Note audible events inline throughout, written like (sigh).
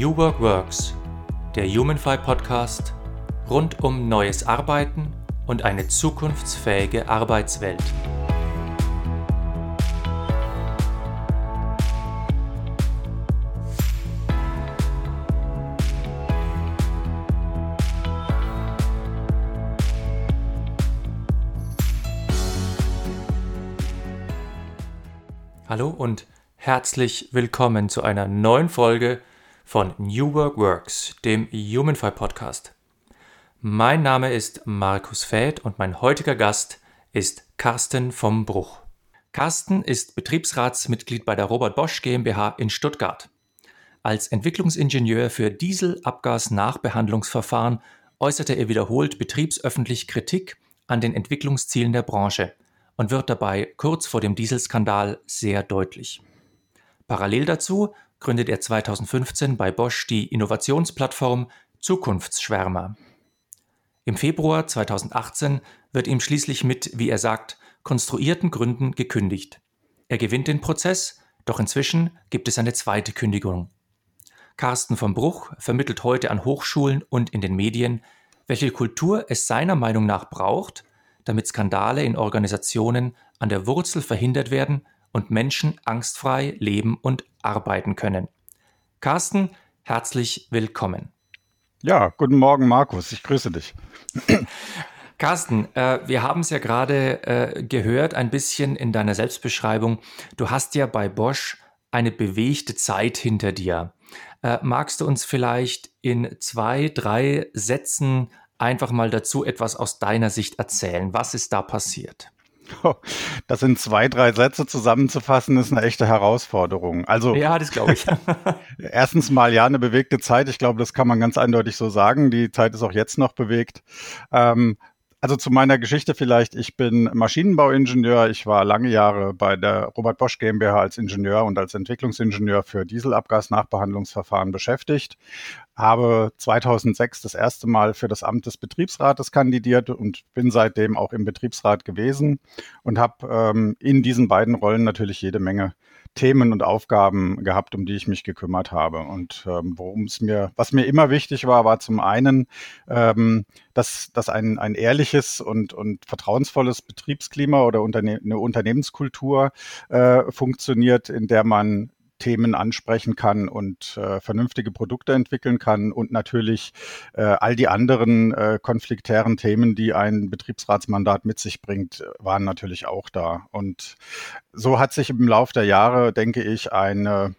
New Work Works, der Humanfy Podcast rund um neues Arbeiten und eine zukunftsfähige Arbeitswelt. Hallo und herzlich willkommen zu einer neuen Folge von New Work Works, dem Humanfy Podcast. Mein Name ist Markus Fäth und mein heutiger Gast ist Carsten vom Bruch. Carsten ist Betriebsratsmitglied bei der Robert Bosch GmbH in Stuttgart. Als Entwicklungsingenieur für Dieselabgasnachbehandlungsverfahren äußerte er wiederholt betriebsöffentlich Kritik an den Entwicklungszielen der Branche und wird dabei kurz vor dem Dieselskandal sehr deutlich. Parallel dazu gründet er 2015 bei Bosch die Innovationsplattform Zukunftsschwärmer. Im Februar 2018 wird ihm schließlich mit, wie er sagt, konstruierten Gründen gekündigt. Er gewinnt den Prozess, doch inzwischen gibt es eine zweite Kündigung. Carsten vom Bruch vermittelt heute an Hochschulen und in den Medien, welche Kultur es seiner Meinung nach braucht, damit Skandale in Organisationen an der Wurzel verhindert werden und Menschen angstfrei leben und arbeiten können. Carsten, herzlich willkommen. Ja, guten Morgen, Markus. Ich grüße dich. Carsten, äh, wir haben es ja gerade äh, gehört, ein bisschen in deiner Selbstbeschreibung. Du hast ja bei Bosch eine bewegte Zeit hinter dir. Äh, magst du uns vielleicht in zwei, drei Sätzen einfach mal dazu etwas aus deiner Sicht erzählen? Was ist da passiert? (laughs) Das in zwei, drei Sätze zusammenzufassen, ist eine echte Herausforderung. Also ja, das glaube ich. (laughs) erstens mal ja eine bewegte Zeit. Ich glaube, das kann man ganz eindeutig so sagen. Die Zeit ist auch jetzt noch bewegt. Ähm, also zu meiner Geschichte vielleicht. Ich bin Maschinenbauingenieur. Ich war lange Jahre bei der Robert Bosch GmbH als Ingenieur und als Entwicklungsingenieur für Dieselabgasnachbehandlungsverfahren beschäftigt. Habe 2006 das erste Mal für das Amt des Betriebsrates kandidiert und bin seitdem auch im Betriebsrat gewesen und habe ähm, in diesen beiden Rollen natürlich jede Menge Themen und Aufgaben gehabt, um die ich mich gekümmert habe. Und ähm, worum es mir, was mir immer wichtig war, war zum einen, ähm, dass, dass ein, ein ehrliches und, und vertrauensvolles Betriebsklima oder Unterne eine Unternehmenskultur äh, funktioniert, in der man Themen ansprechen kann und äh, vernünftige Produkte entwickeln kann und natürlich äh, all die anderen äh, konfliktären Themen, die ein Betriebsratsmandat mit sich bringt, waren natürlich auch da. Und so hat sich im Laufe der Jahre, denke ich, eine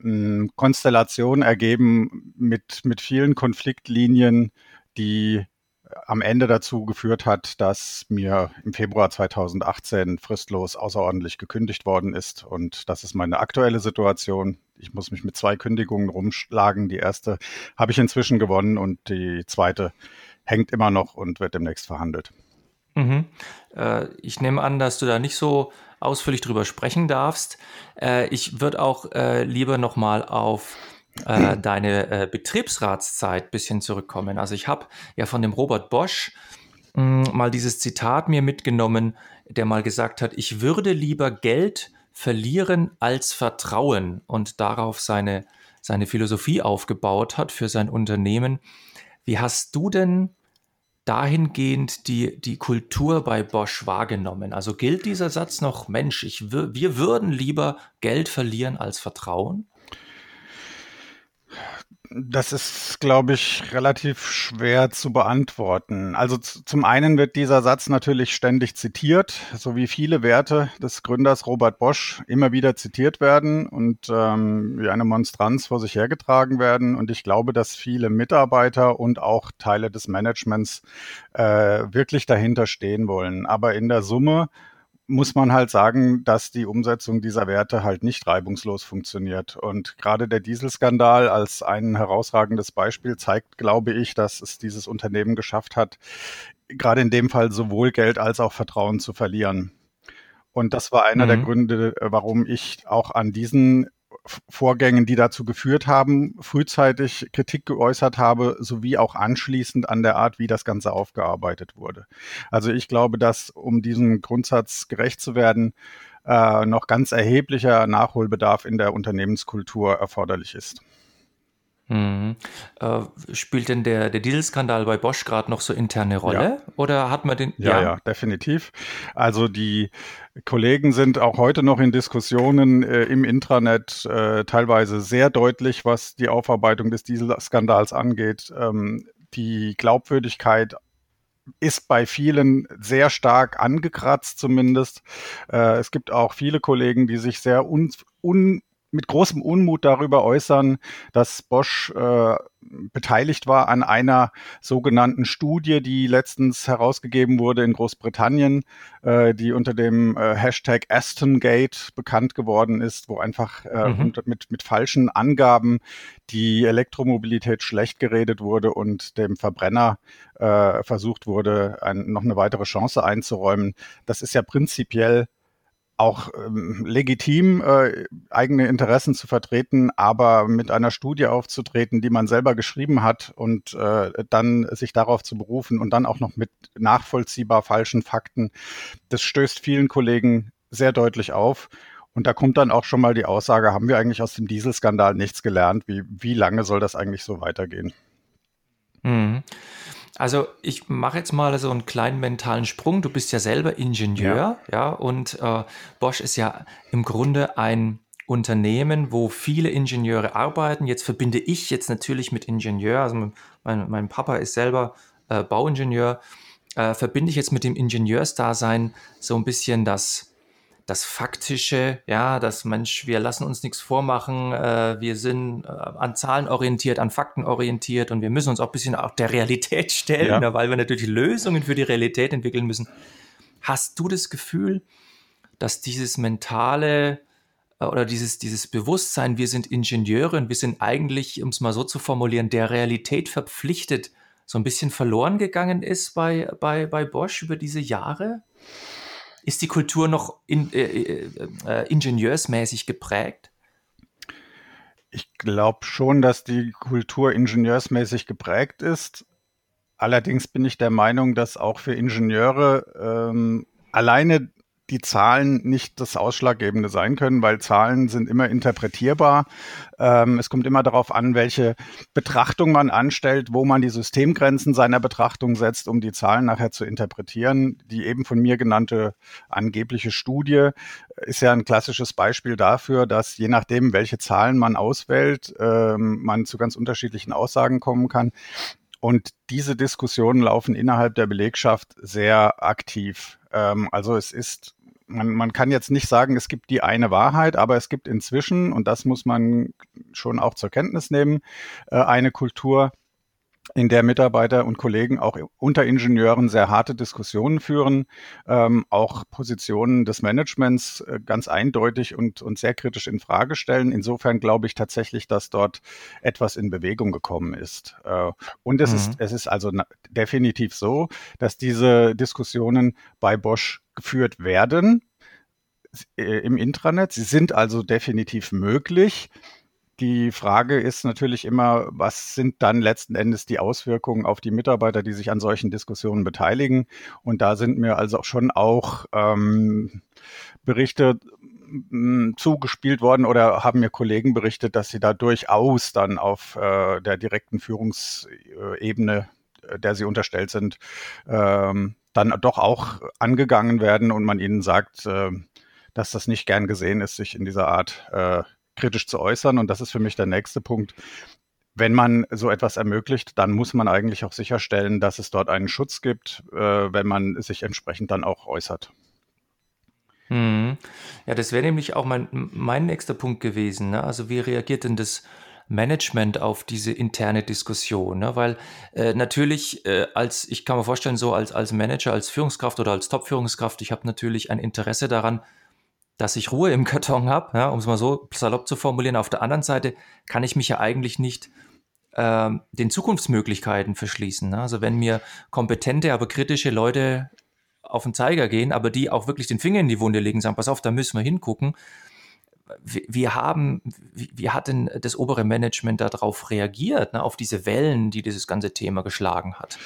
hm, Konstellation ergeben mit, mit vielen Konfliktlinien, die am Ende dazu geführt hat, dass mir im Februar 2018 fristlos außerordentlich gekündigt worden ist. Und das ist meine aktuelle Situation. Ich muss mich mit zwei Kündigungen rumschlagen. Die erste habe ich inzwischen gewonnen und die zweite hängt immer noch und wird demnächst verhandelt. Mhm. Äh, ich nehme an, dass du da nicht so ausführlich drüber sprechen darfst. Äh, ich würde auch äh, lieber nochmal auf äh, deine äh, Betriebsratszeit bisschen zurückkommen. Also ich habe ja von dem Robert Bosch mh, hm, mal dieses Zitat mir mitgenommen, der mal gesagt hat, ich würde lieber Geld verlieren als Vertrauen und darauf seine, seine Philosophie aufgebaut hat für sein Unternehmen. Wie hast du denn dahingehend die, die Kultur bei Bosch wahrgenommen? Also gilt dieser Satz noch, Mensch, ich, wir würden lieber Geld verlieren als Vertrauen? Das ist, glaube ich, relativ schwer zu beantworten. Also zum einen wird dieser Satz natürlich ständig zitiert, so wie viele Werte des Gründers Robert Bosch immer wieder zitiert werden und ähm, wie eine Monstranz vor sich hergetragen werden. Und ich glaube, dass viele Mitarbeiter und auch Teile des Managements äh, wirklich dahinter stehen wollen. Aber in der Summe muss man halt sagen, dass die Umsetzung dieser Werte halt nicht reibungslos funktioniert. Und gerade der Dieselskandal als ein herausragendes Beispiel zeigt, glaube ich, dass es dieses Unternehmen geschafft hat, gerade in dem Fall sowohl Geld als auch Vertrauen zu verlieren. Und das war einer mhm. der Gründe, warum ich auch an diesen Vorgängen, die dazu geführt haben, frühzeitig Kritik geäußert habe, sowie auch anschließend an der Art, wie das Ganze aufgearbeitet wurde. Also ich glaube, dass um diesem Grundsatz gerecht zu werden, äh, noch ganz erheblicher Nachholbedarf in der Unternehmenskultur erforderlich ist. Mhm. Äh, spielt denn der, der Dieselskandal bei Bosch gerade noch so interne Rolle? Ja. Oder hat man den? Ja, ja, ja, definitiv. Also die Kollegen sind auch heute noch in Diskussionen äh, im Intranet äh, teilweise sehr deutlich, was die Aufarbeitung des Dieselskandals angeht. Ähm, die Glaubwürdigkeit ist bei vielen sehr stark angekratzt zumindest. Äh, es gibt auch viele Kollegen, die sich sehr un, un mit großem Unmut darüber äußern, dass Bosch äh, beteiligt war an einer sogenannten Studie, die letztens herausgegeben wurde in Großbritannien, äh, die unter dem äh, Hashtag Astongate bekannt geworden ist, wo einfach äh, mhm. mit, mit falschen Angaben die Elektromobilität schlecht geredet wurde und dem Verbrenner äh, versucht wurde, ein, noch eine weitere Chance einzuräumen. Das ist ja prinzipiell auch ähm, legitim, äh, eigene Interessen zu vertreten, aber mit einer Studie aufzutreten, die man selber geschrieben hat und äh, dann sich darauf zu berufen und dann auch noch mit nachvollziehbar falschen Fakten, das stößt vielen Kollegen sehr deutlich auf. Und da kommt dann auch schon mal die Aussage, haben wir eigentlich aus dem Dieselskandal nichts gelernt? Wie, wie lange soll das eigentlich so weitergehen? Mhm. Also ich mache jetzt mal so einen kleinen mentalen Sprung. Du bist ja selber Ingenieur, ja, ja und äh, Bosch ist ja im Grunde ein Unternehmen, wo viele Ingenieure arbeiten. Jetzt verbinde ich jetzt natürlich mit Ingenieur, also mein, mein Papa ist selber äh, Bauingenieur, äh, verbinde ich jetzt mit dem Ingenieursdasein so ein bisschen das das Faktische, ja, das Mensch, wir lassen uns nichts vormachen, äh, wir sind äh, an Zahlen orientiert, an Fakten orientiert und wir müssen uns auch ein bisschen auch der Realität stellen, ja. ne, weil wir natürlich Lösungen für die Realität entwickeln müssen. Hast du das Gefühl, dass dieses mentale äh, oder dieses, dieses Bewusstsein, wir sind Ingenieure und wir sind eigentlich, um es mal so zu formulieren, der Realität verpflichtet, so ein bisschen verloren gegangen ist bei, bei, bei Bosch über diese Jahre? Ist die Kultur noch in, äh, äh, äh, ingenieursmäßig geprägt? Ich glaube schon, dass die Kultur ingenieursmäßig geprägt ist. Allerdings bin ich der Meinung, dass auch für Ingenieure ähm, alleine die Zahlen nicht das Ausschlaggebende sein können, weil Zahlen sind immer interpretierbar. Ähm, es kommt immer darauf an, welche Betrachtung man anstellt, wo man die Systemgrenzen seiner Betrachtung setzt, um die Zahlen nachher zu interpretieren. Die eben von mir genannte angebliche Studie ist ja ein klassisches Beispiel dafür, dass je nachdem, welche Zahlen man auswählt, ähm, man zu ganz unterschiedlichen Aussagen kommen kann. Und diese Diskussionen laufen innerhalb der Belegschaft sehr aktiv. Ähm, also es ist, man, man kann jetzt nicht sagen, es gibt die eine Wahrheit, aber es gibt inzwischen, und das muss man schon auch zur Kenntnis nehmen, äh, eine Kultur, in der Mitarbeiter und Kollegen auch unter Ingenieuren sehr harte Diskussionen führen, ähm, auch Positionen des Managements äh, ganz eindeutig und, und sehr kritisch in Frage stellen. Insofern glaube ich tatsächlich, dass dort etwas in Bewegung gekommen ist. Äh, und es, mhm. ist, es ist also definitiv so, dass diese Diskussionen bei Bosch geführt werden äh, im Intranet. Sie sind also definitiv möglich. Die Frage ist natürlich immer, was sind dann letzten Endes die Auswirkungen auf die Mitarbeiter, die sich an solchen Diskussionen beteiligen? Und da sind mir also schon auch ähm, Berichte hm, zugespielt worden oder haben mir Kollegen berichtet, dass sie da durchaus dann auf äh, der direkten Führungsebene, äh, der sie unterstellt sind, ähm, dann doch auch angegangen werden und man ihnen sagt, äh, dass das nicht gern gesehen ist, sich in dieser Art äh, kritisch zu äußern. Und das ist für mich der nächste Punkt. Wenn man so etwas ermöglicht, dann muss man eigentlich auch sicherstellen, dass es dort einen Schutz gibt, äh, wenn man sich entsprechend dann auch äußert. Hm. Ja, das wäre nämlich auch mein, mein nächster Punkt gewesen. Ne? Also wie reagiert denn das Management auf diese interne Diskussion? Ne? Weil äh, natürlich äh, als, ich kann mir vorstellen, so als, als Manager, als Führungskraft oder als Top-Führungskraft, ich habe natürlich ein Interesse daran, dass ich Ruhe im (laughs) Karton habe, ja, um es mal so salopp zu formulieren. Auf der anderen Seite kann ich mich ja eigentlich nicht äh, den Zukunftsmöglichkeiten verschließen. Ne? Also wenn mir kompetente, aber kritische Leute auf den Zeiger gehen, aber die auch wirklich den Finger in die Wunde legen, sagen, pass auf, da müssen wir hingucken. Wir haben, wie hat denn das obere Management darauf reagiert, ne, auf diese Wellen, die dieses ganze Thema geschlagen hat?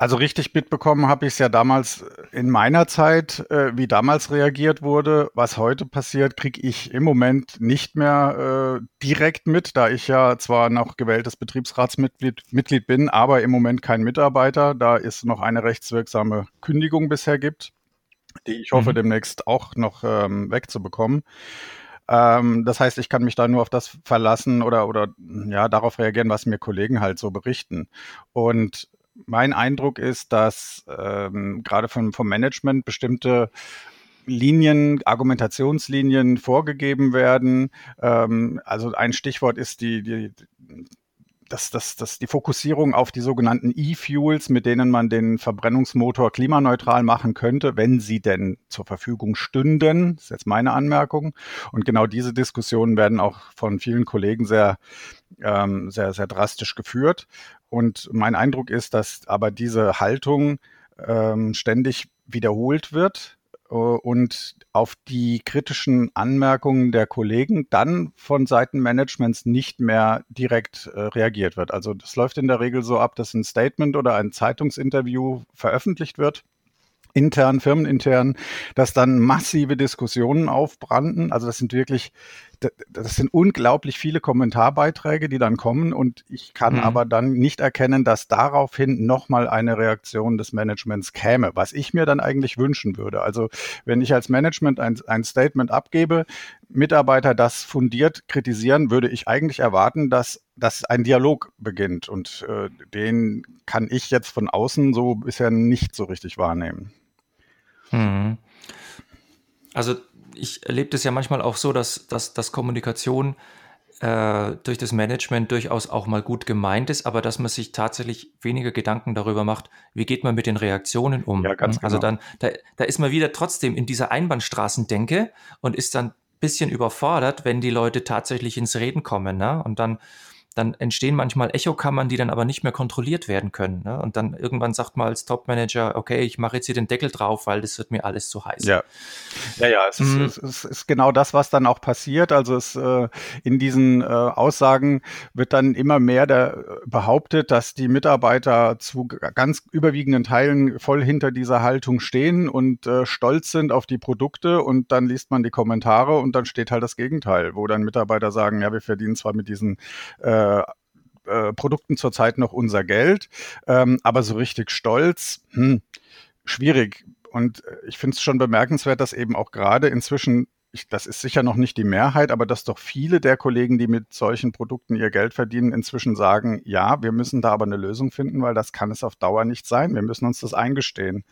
Also richtig mitbekommen habe ich es ja damals in meiner Zeit, äh, wie damals reagiert wurde. Was heute passiert, kriege ich im Moment nicht mehr äh, direkt mit, da ich ja zwar noch gewähltes Betriebsratsmitglied Mitglied bin, aber im Moment kein Mitarbeiter, da es noch eine rechtswirksame Kündigung bisher gibt, die ich hoffe mhm. demnächst auch noch ähm, wegzubekommen. Ähm, das heißt, ich kann mich da nur auf das verlassen oder, oder ja, darauf reagieren, was mir Kollegen halt so berichten. Und mein Eindruck ist, dass ähm, gerade vom, vom Management bestimmte Linien, Argumentationslinien vorgegeben werden. Ähm, also ein Stichwort ist die, die das, das, das, die Fokussierung auf die sogenannten E-Fuels, mit denen man den Verbrennungsmotor klimaneutral machen könnte, wenn sie denn zur Verfügung stünden. Ist jetzt meine Anmerkung. Und genau diese Diskussionen werden auch von vielen Kollegen sehr, ähm, sehr, sehr drastisch geführt. Und mein Eindruck ist, dass aber diese Haltung ähm, ständig wiederholt wird und auf die kritischen Anmerkungen der Kollegen dann von Seiten Managements nicht mehr direkt äh, reagiert wird. Also das läuft in der Regel so ab, dass ein Statement oder ein Zeitungsinterview veröffentlicht wird intern, firmenintern, dass dann massive Diskussionen aufbrannten. Also das sind wirklich, das sind unglaublich viele Kommentarbeiträge, die dann kommen und ich kann mhm. aber dann nicht erkennen, dass daraufhin nochmal eine Reaktion des Managements käme, was ich mir dann eigentlich wünschen würde. Also wenn ich als Management ein, ein Statement abgebe, Mitarbeiter das fundiert kritisieren, würde ich eigentlich erwarten, dass dass ein Dialog beginnt und äh, den kann ich jetzt von außen so bisher nicht so richtig wahrnehmen. Mhm. Also ich erlebe das ja manchmal auch so, dass, dass, dass Kommunikation äh, durch das Management durchaus auch mal gut gemeint ist, aber dass man sich tatsächlich weniger Gedanken darüber macht, wie geht man mit den Reaktionen um. Ja, ganz also genau. Also dann, da, da ist man wieder trotzdem in dieser Einbahnstraßendenke und ist dann ein bisschen überfordert, wenn die Leute tatsächlich ins Reden kommen. Ne? Und dann dann entstehen manchmal Echokammern, die dann aber nicht mehr kontrolliert werden können. Ne? Und dann irgendwann sagt man als Topmanager, okay, ich mache jetzt hier den Deckel drauf, weil das wird mir alles zu heiß. Ja, ja, ja es, mhm. ist, es ist, genau das, was dann auch passiert. Also es, äh, in diesen äh, Aussagen wird dann immer mehr der, äh, behauptet, dass die Mitarbeiter zu ganz überwiegenden Teilen voll hinter dieser Haltung stehen und äh, stolz sind auf die Produkte. Und dann liest man die Kommentare und dann steht halt das Gegenteil, wo dann Mitarbeiter sagen, ja, wir verdienen zwar mit diesen äh, äh, äh, Produkten zurzeit noch unser Geld, ähm, aber so richtig stolz, hm, schwierig. Und äh, ich finde es schon bemerkenswert, dass eben auch gerade inzwischen ich, das ist sicher noch nicht die Mehrheit, aber dass doch viele der Kollegen, die mit solchen Produkten ihr Geld verdienen, inzwischen sagen, ja, wir müssen da aber eine Lösung finden, weil das kann es auf Dauer nicht sein. Wir müssen uns das eingestehen.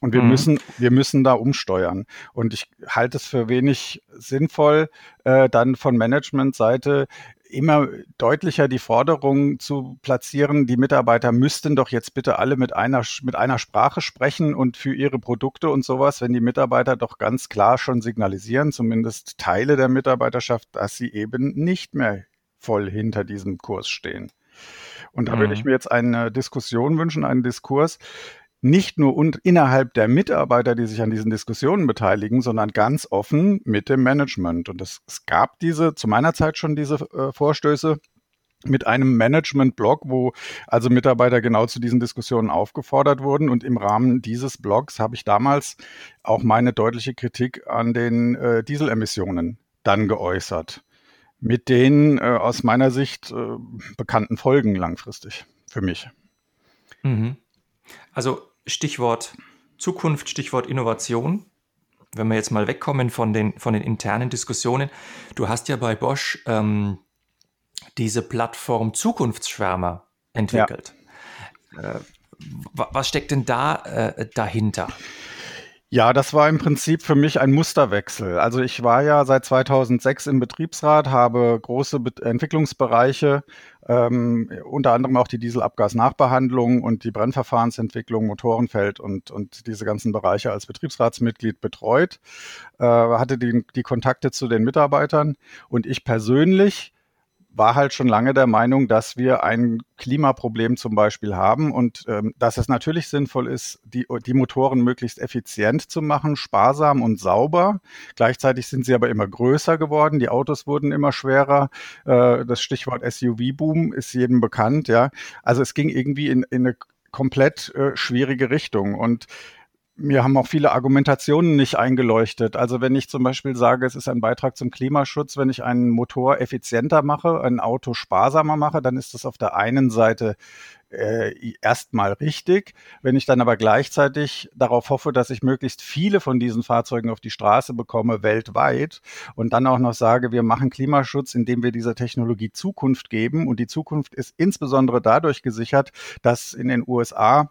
Und wir mhm. müssen, wir müssen da umsteuern. Und ich halte es für wenig sinnvoll, äh, dann von Managementseite immer deutlicher die Forderung zu platzieren, die Mitarbeiter müssten doch jetzt bitte alle mit einer, mit einer Sprache sprechen und für ihre Produkte und sowas, wenn die Mitarbeiter doch ganz klar schon signalisieren, zumindest Teile der Mitarbeiterschaft, dass sie eben nicht mehr voll hinter diesem Kurs stehen. Und da mhm. würde ich mir jetzt eine Diskussion wünschen, einen Diskurs, nicht nur und innerhalb der Mitarbeiter, die sich an diesen Diskussionen beteiligen, sondern ganz offen mit dem Management. Und es, es gab diese, zu meiner Zeit schon diese äh, Vorstöße mit einem Management-Blog, wo also Mitarbeiter genau zu diesen Diskussionen aufgefordert wurden. Und im Rahmen dieses Blogs habe ich damals auch meine deutliche Kritik an den äh, Dieselemissionen dann geäußert. Mit den äh, aus meiner Sicht äh, bekannten Folgen langfristig für mich. Mhm. Also Stichwort Zukunft, Stichwort Innovation. Wenn wir jetzt mal wegkommen von den, von den internen Diskussionen. Du hast ja bei Bosch ähm, diese Plattform Zukunftsschwärmer entwickelt. Ja. Äh, was steckt denn da äh, dahinter? Ja, das war im Prinzip für mich ein Musterwechsel. Also ich war ja seit 2006 im Betriebsrat, habe große Be Entwicklungsbereiche, ähm, unter anderem auch die Dieselabgasnachbehandlung und die Brennverfahrensentwicklung, Motorenfeld und, und diese ganzen Bereiche als Betriebsratsmitglied betreut, äh, hatte die, die Kontakte zu den Mitarbeitern und ich persönlich war halt schon lange der Meinung, dass wir ein Klimaproblem zum Beispiel haben und ähm, dass es natürlich sinnvoll ist, die, die Motoren möglichst effizient zu machen, sparsam und sauber. Gleichzeitig sind sie aber immer größer geworden, die Autos wurden immer schwerer. Äh, das Stichwort SUV-Boom ist jedem bekannt, ja. Also es ging irgendwie in, in eine komplett äh, schwierige Richtung. Und mir haben auch viele Argumentationen nicht eingeleuchtet. Also wenn ich zum Beispiel sage, es ist ein Beitrag zum Klimaschutz, wenn ich einen Motor effizienter mache, ein Auto sparsamer mache, dann ist das auf der einen Seite äh, erstmal richtig. Wenn ich dann aber gleichzeitig darauf hoffe, dass ich möglichst viele von diesen Fahrzeugen auf die Straße bekomme, weltweit, und dann auch noch sage, wir machen Klimaschutz, indem wir dieser Technologie Zukunft geben. Und die Zukunft ist insbesondere dadurch gesichert, dass in den USA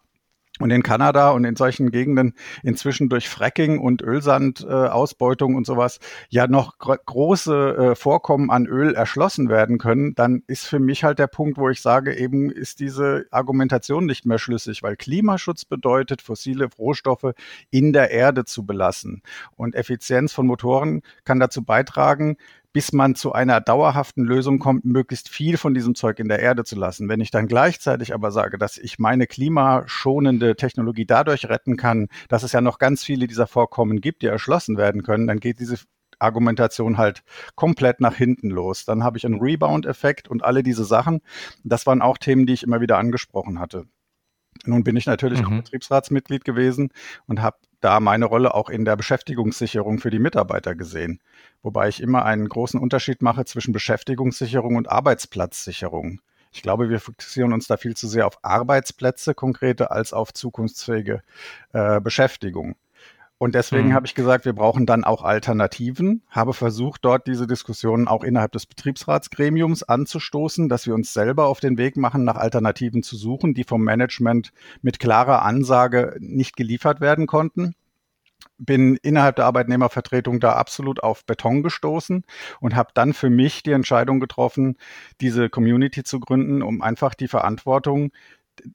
und in Kanada und in solchen Gegenden inzwischen durch Fracking und Ölsandausbeutung äh, und sowas ja noch gro große äh, Vorkommen an Öl erschlossen werden können, dann ist für mich halt der Punkt, wo ich sage, eben ist diese Argumentation nicht mehr schlüssig, weil Klimaschutz bedeutet, fossile Rohstoffe in der Erde zu belassen. Und Effizienz von Motoren kann dazu beitragen, bis man zu einer dauerhaften Lösung kommt, möglichst viel von diesem Zeug in der Erde zu lassen. Wenn ich dann gleichzeitig aber sage, dass ich meine klimaschonende Technologie dadurch retten kann, dass es ja noch ganz viele dieser Vorkommen gibt, die erschlossen werden können, dann geht diese Argumentation halt komplett nach hinten los. Dann habe ich einen Rebound-Effekt und alle diese Sachen. Das waren auch Themen, die ich immer wieder angesprochen hatte. Nun bin ich natürlich mhm. auch Betriebsratsmitglied gewesen und habe da meine Rolle auch in der Beschäftigungssicherung für die Mitarbeiter gesehen. Wobei ich immer einen großen Unterschied mache zwischen Beschäftigungssicherung und Arbeitsplatzsicherung. Ich glaube, wir fokussieren uns da viel zu sehr auf Arbeitsplätze konkrete als auf zukunftsfähige äh, Beschäftigung. Und deswegen mhm. habe ich gesagt, wir brauchen dann auch Alternativen, habe versucht, dort diese Diskussionen auch innerhalb des Betriebsratsgremiums anzustoßen, dass wir uns selber auf den Weg machen, nach Alternativen zu suchen, die vom Management mit klarer Ansage nicht geliefert werden konnten bin innerhalb der Arbeitnehmervertretung da absolut auf Beton gestoßen und habe dann für mich die Entscheidung getroffen, diese Community zu gründen, um einfach die Verantwortung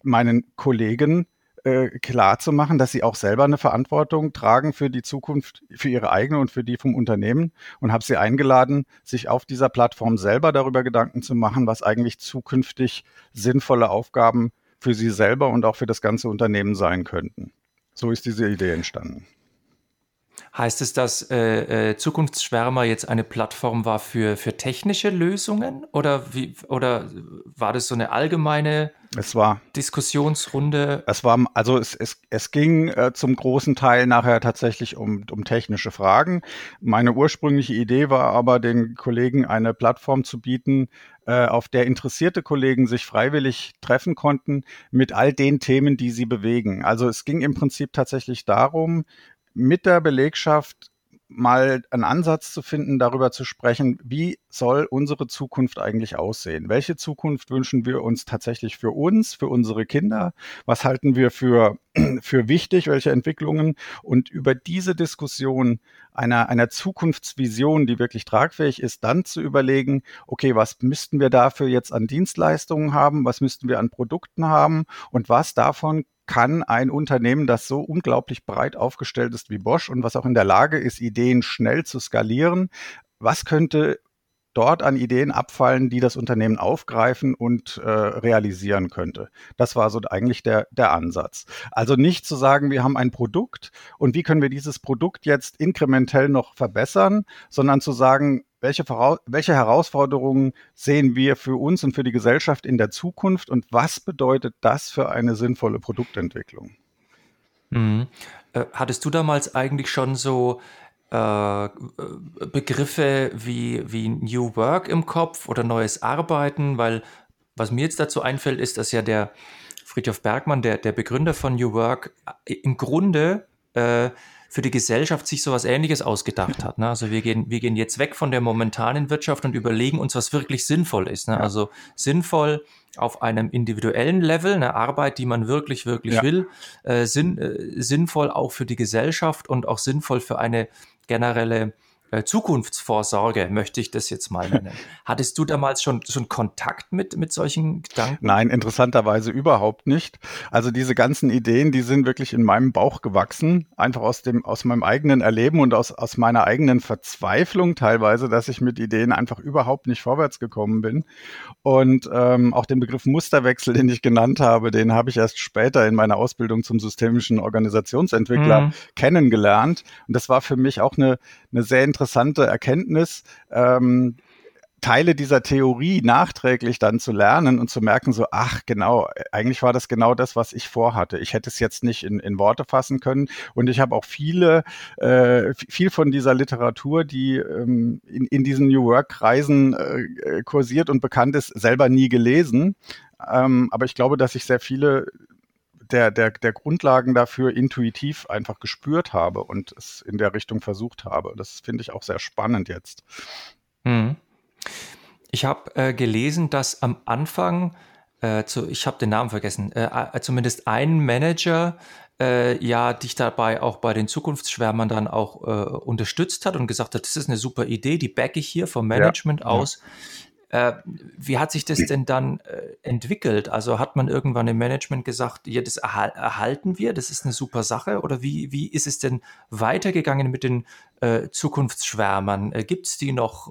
meinen Kollegen äh, klar zu machen, dass sie auch selber eine Verantwortung tragen für die Zukunft, für ihre eigene und für die vom Unternehmen und habe sie eingeladen, sich auf dieser Plattform selber darüber Gedanken zu machen, was eigentlich zukünftig sinnvolle Aufgaben für sie selber und auch für das ganze Unternehmen sein könnten. So ist diese Idee entstanden. Heißt es, dass äh, äh, Zukunftsschwärmer jetzt eine Plattform war für, für technische Lösungen oder, wie, oder war das so eine allgemeine es war, Diskussionsrunde? Es war, also es, es, es ging äh, zum großen Teil nachher tatsächlich um, um technische Fragen. Meine ursprüngliche Idee war aber, den Kollegen eine Plattform zu bieten, äh, auf der interessierte Kollegen sich freiwillig treffen konnten mit all den Themen, die sie bewegen. Also es ging im Prinzip tatsächlich darum, mit der Belegschaft mal einen Ansatz zu finden, darüber zu sprechen, wie soll unsere Zukunft eigentlich aussehen? Welche Zukunft wünschen wir uns tatsächlich für uns, für unsere Kinder? Was halten wir für, (clears throat) für wichtig? Welche Entwicklungen? Und über diese Diskussion einer, einer Zukunftsvision, die wirklich tragfähig ist, dann zu überlegen, okay, was müssten wir dafür jetzt an Dienstleistungen haben? Was müssten wir an Produkten haben? Und was davon kann ein Unternehmen, das so unglaublich breit aufgestellt ist wie Bosch und was auch in der Lage ist, Ideen schnell zu skalieren, was könnte dort an Ideen abfallen, die das Unternehmen aufgreifen und äh, realisieren könnte. Das war so eigentlich der, der Ansatz. Also nicht zu sagen, wir haben ein Produkt und wie können wir dieses Produkt jetzt inkrementell noch verbessern, sondern zu sagen, welche, welche Herausforderungen sehen wir für uns und für die Gesellschaft in der Zukunft und was bedeutet das für eine sinnvolle Produktentwicklung? Mhm. Äh, hattest du damals eigentlich schon so äh, Begriffe wie, wie New Work im Kopf oder neues Arbeiten, weil was mir jetzt dazu einfällt, ist, dass ja der Friedhof Bergmann, der, der Begründer von New Work, im Grunde äh, für die Gesellschaft sich sowas ähnliches ausgedacht hat. Ne? Also wir gehen, wir gehen jetzt weg von der momentanen Wirtschaft und überlegen uns, was wirklich sinnvoll ist. Ne? Also sinnvoll auf einem individuellen Level, eine Arbeit, die man wirklich, wirklich ja. will, äh, sinn, äh, sinnvoll auch für die Gesellschaft und auch sinnvoll für eine generelle Zukunftsvorsorge, möchte ich das jetzt mal nennen. (laughs) Hattest du damals schon, schon Kontakt mit, mit solchen Gedanken? Nein, interessanterweise überhaupt nicht. Also diese ganzen Ideen, die sind wirklich in meinem Bauch gewachsen, einfach aus dem, aus meinem eigenen Erleben und aus, aus meiner eigenen Verzweiflung teilweise, dass ich mit Ideen einfach überhaupt nicht vorwärts gekommen bin. Und ähm, auch den Begriff Musterwechsel, den ich genannt habe, den habe ich erst später in meiner Ausbildung zum systemischen Organisationsentwickler mhm. kennengelernt. Und das war für mich auch eine, eine sehr interessante Erkenntnis. Ähm, Teile dieser Theorie nachträglich dann zu lernen und zu merken, so, ach genau, eigentlich war das genau das, was ich vorhatte. Ich hätte es jetzt nicht in, in Worte fassen können. Und ich habe auch viele, äh, viel von dieser Literatur, die ähm, in, in diesen New Work-Kreisen äh, kursiert und bekannt ist, selber nie gelesen. Ähm, aber ich glaube, dass ich sehr viele der, der, der Grundlagen dafür intuitiv einfach gespürt habe und es in der Richtung versucht habe. Das finde ich auch sehr spannend jetzt. Mhm. Ich habe äh, gelesen, dass am Anfang, äh, zu, ich habe den Namen vergessen, äh, äh, zumindest ein Manager äh, ja dich dabei auch bei den Zukunftsschwärmern dann auch äh, unterstützt hat und gesagt hat, das ist eine super Idee, die backe ich hier vom Management ja, aus. Ja. Äh, wie hat sich das denn dann äh, entwickelt? Also hat man irgendwann im Management gesagt, ja, das erhal erhalten wir, das ist eine super Sache? Oder wie, wie ist es denn weitergegangen mit den äh, Zukunftsschwärmern? Äh, Gibt es die noch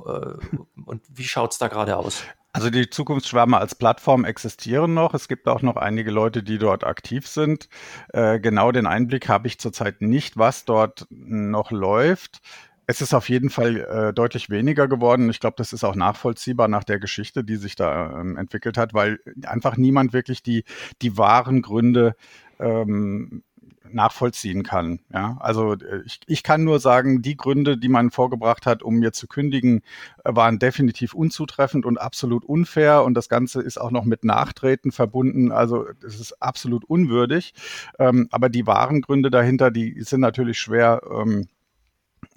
und wie schaut es da gerade aus? Also die Zukunftsschwärmer als Plattform existieren noch. Es gibt auch noch einige Leute, die dort aktiv sind. Genau den Einblick habe ich zurzeit nicht, was dort noch läuft. Es ist auf jeden Fall äh, deutlich weniger geworden. Ich glaube, das ist auch nachvollziehbar nach der Geschichte, die sich da ähm, entwickelt hat, weil einfach niemand wirklich die, die wahren Gründe ähm, nachvollziehen kann. Ja, also äh, ich, ich kann nur sagen, die Gründe, die man vorgebracht hat, um mir zu kündigen, äh, waren definitiv unzutreffend und absolut unfair. Und das Ganze ist auch noch mit Nachtreten verbunden. Also es ist absolut unwürdig. Ähm, aber die wahren Gründe dahinter, die sind natürlich schwer ähm,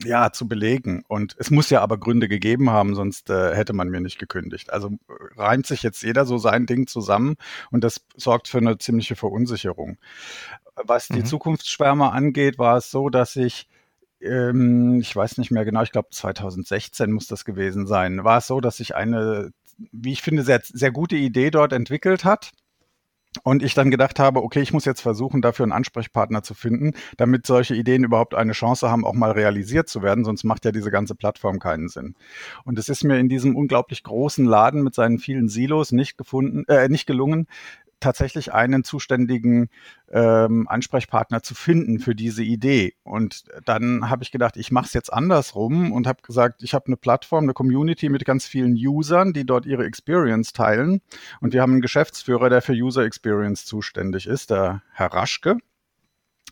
ja, zu belegen. Und es muss ja aber Gründe gegeben haben, sonst äh, hätte man mir nicht gekündigt. Also äh, reimt sich jetzt jeder so sein Ding zusammen und das sorgt für eine ziemliche Verunsicherung. Was die mhm. Zukunftsschwärme angeht, war es so, dass ich ähm, ich weiß nicht mehr genau, ich glaube 2016 muss das gewesen sein, war es so, dass sich eine, wie ich finde, sehr, sehr gute Idee dort entwickelt hat und ich dann gedacht habe, okay, ich muss jetzt versuchen, dafür einen Ansprechpartner zu finden, damit solche Ideen überhaupt eine Chance haben, auch mal realisiert zu werden, sonst macht ja diese ganze Plattform keinen Sinn. Und es ist mir in diesem unglaublich großen Laden mit seinen vielen Silos nicht gefunden, äh, nicht gelungen, tatsächlich einen zuständigen ähm, Ansprechpartner zu finden für diese Idee. Und dann habe ich gedacht, ich mache es jetzt andersrum und habe gesagt, ich habe eine Plattform, eine Community mit ganz vielen Usern, die dort ihre Experience teilen. Und wir haben einen Geschäftsführer, der für User Experience zuständig ist, der Herr Raschke.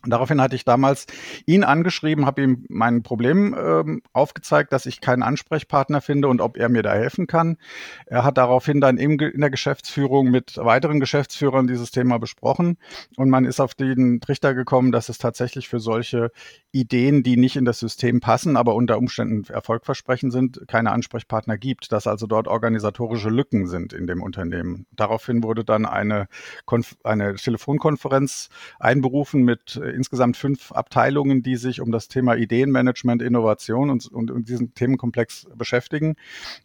Daraufhin hatte ich damals ihn angeschrieben, habe ihm mein Problem ähm, aufgezeigt, dass ich keinen Ansprechpartner finde und ob er mir da helfen kann. Er hat daraufhin dann in der Geschäftsführung mit weiteren Geschäftsführern dieses Thema besprochen und man ist auf den Trichter gekommen, dass es tatsächlich für solche Ideen, die nicht in das System passen, aber unter Umständen erfolgversprechend sind, keine Ansprechpartner gibt, dass also dort organisatorische Lücken sind in dem Unternehmen. Daraufhin wurde dann eine, Konf eine Telefonkonferenz einberufen mit insgesamt fünf Abteilungen, die sich um das Thema Ideenmanagement, Innovation und, und, und diesen Themenkomplex beschäftigen.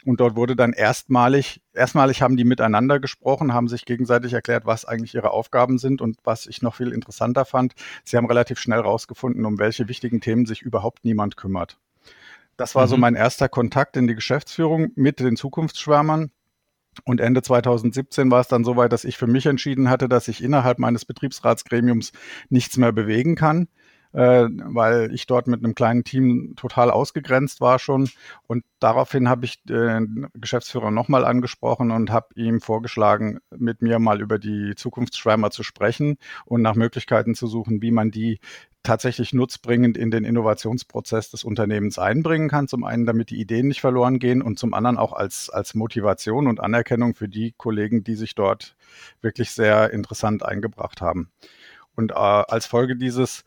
Und dort wurde dann erstmalig, erstmalig haben die miteinander gesprochen, haben sich gegenseitig erklärt, was eigentlich ihre Aufgaben sind und was ich noch viel interessanter fand, sie haben relativ schnell rausgefunden, um welche wichtigen Themen sich überhaupt niemand kümmert. Das war mhm. so mein erster Kontakt in die Geschäftsführung mit den Zukunftsschwärmern. Und Ende 2017 war es dann soweit, dass ich für mich entschieden hatte, dass ich innerhalb meines Betriebsratsgremiums nichts mehr bewegen kann, äh, weil ich dort mit einem kleinen Team total ausgegrenzt war schon. Und daraufhin habe ich den Geschäftsführer nochmal angesprochen und habe ihm vorgeschlagen, mit mir mal über die Zukunftsschwärmer zu sprechen und nach Möglichkeiten zu suchen, wie man die tatsächlich nutzbringend in den Innovationsprozess des Unternehmens einbringen kann. Zum einen, damit die Ideen nicht verloren gehen und zum anderen auch als, als Motivation und Anerkennung für die Kollegen, die sich dort wirklich sehr interessant eingebracht haben. Und äh, als Folge dieses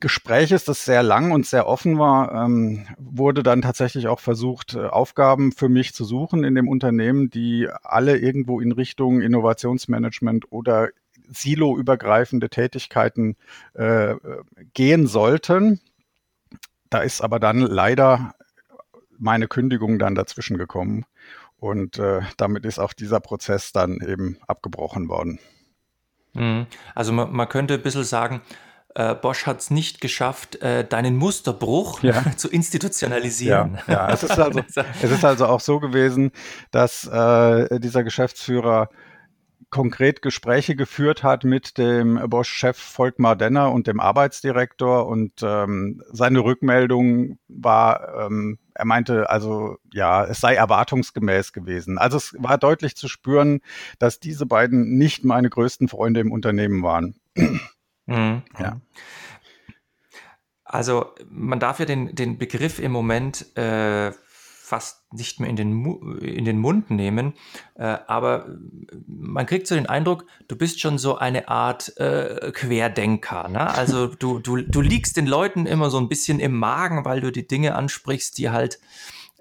Gespräches, das sehr lang und sehr offen war, ähm, wurde dann tatsächlich auch versucht, äh, Aufgaben für mich zu suchen in dem Unternehmen, die alle irgendwo in Richtung Innovationsmanagement oder siloübergreifende Tätigkeiten äh, gehen sollten. Da ist aber dann leider meine Kündigung dann dazwischen gekommen und äh, damit ist auch dieser Prozess dann eben abgebrochen worden. Mhm. Also man, man könnte ein bisschen sagen, äh, Bosch hat es nicht geschafft, äh, deinen Musterbruch ja. (laughs) zu institutionalisieren. Ja, ja. Es, ist (laughs) also, es ist also auch so gewesen, dass äh, dieser Geschäftsführer konkret Gespräche geführt hat mit dem Bosch-Chef Volkmar Denner und dem Arbeitsdirektor und ähm, seine Rückmeldung war, ähm, er meinte also, ja, es sei erwartungsgemäß gewesen. Also es war deutlich zu spüren, dass diese beiden nicht meine größten Freunde im Unternehmen waren. Mhm. Ja. Also man darf ja den, den Begriff im Moment äh, fast nicht mehr in den, in den Mund nehmen. Äh, aber man kriegt so den Eindruck, du bist schon so eine Art äh, Querdenker. Ne? Also (laughs) du, du, du liegst den Leuten immer so ein bisschen im Magen, weil du die Dinge ansprichst, die halt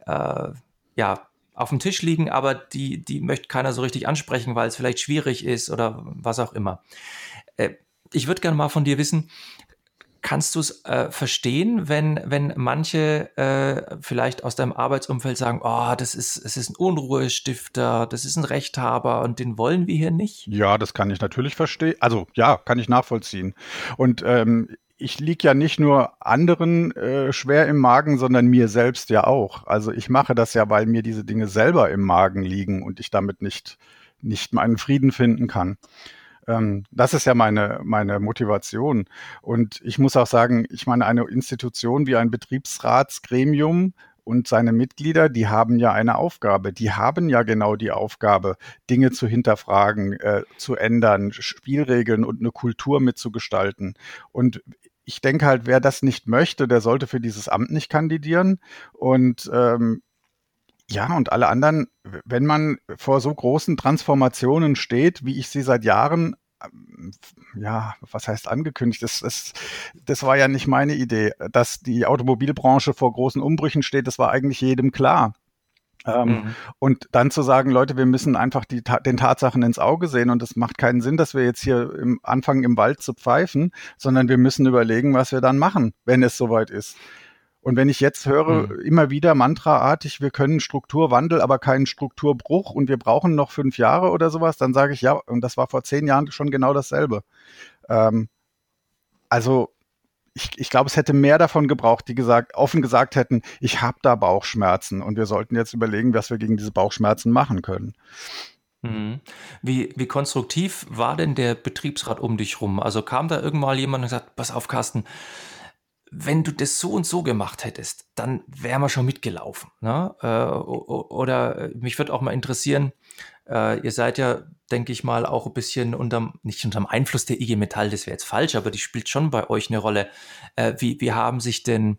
äh, ja auf dem Tisch liegen, aber die, die möchte keiner so richtig ansprechen, weil es vielleicht schwierig ist oder was auch immer. Ich würde gerne mal von dir wissen, Kannst du es äh, verstehen, wenn, wenn manche äh, vielleicht aus deinem Arbeitsumfeld sagen, oh, das ist, es ist ein Unruhestifter, das ist ein Rechthaber und den wollen wir hier nicht? Ja, das kann ich natürlich verstehen. Also ja, kann ich nachvollziehen. Und ähm, ich liege ja nicht nur anderen äh, schwer im Magen, sondern mir selbst ja auch. Also ich mache das ja, weil mir diese Dinge selber im Magen liegen und ich damit nicht, nicht meinen Frieden finden kann. Ähm, das ist ja meine, meine Motivation. Und ich muss auch sagen, ich meine, eine Institution wie ein Betriebsratsgremium und seine Mitglieder, die haben ja eine Aufgabe. Die haben ja genau die Aufgabe, Dinge zu hinterfragen, äh, zu ändern, Spielregeln und eine Kultur mitzugestalten. Und ich denke halt, wer das nicht möchte, der sollte für dieses Amt nicht kandidieren. Und ähm, ja, und alle anderen, wenn man vor so großen Transformationen steht, wie ich sie seit Jahren ähm, ja, was heißt angekündigt? Das, das, das war ja nicht meine Idee. Dass die Automobilbranche vor großen Umbrüchen steht, das war eigentlich jedem klar. Ähm, mhm. Und dann zu sagen, Leute, wir müssen einfach die, den Tatsachen ins Auge sehen und es macht keinen Sinn, dass wir jetzt hier im, anfangen, im Wald zu pfeifen, sondern wir müssen überlegen, was wir dann machen, wenn es soweit ist. Und wenn ich jetzt höre, mhm. immer wieder mantraartig, wir können Strukturwandel, aber keinen Strukturbruch und wir brauchen noch fünf Jahre oder sowas, dann sage ich ja, und das war vor zehn Jahren schon genau dasselbe. Ähm, also ich, ich glaube, es hätte mehr davon gebraucht, die gesagt, offen gesagt hätten, ich habe da Bauchschmerzen und wir sollten jetzt überlegen, was wir gegen diese Bauchschmerzen machen können. Mhm. Wie, wie konstruktiv war denn der Betriebsrat um dich rum? Also kam da irgendwann jemand und gesagt, pass auf, Carsten, wenn du das so und so gemacht hättest, dann wären wir schon mitgelaufen. Ne? Äh, oder äh, mich würde auch mal interessieren, äh, ihr seid ja, denke ich mal, auch ein bisschen unterm, nicht unterm Einfluss der IG Metall, das wäre jetzt falsch, aber die spielt schon bei euch eine Rolle. Wie, wie haben sich denn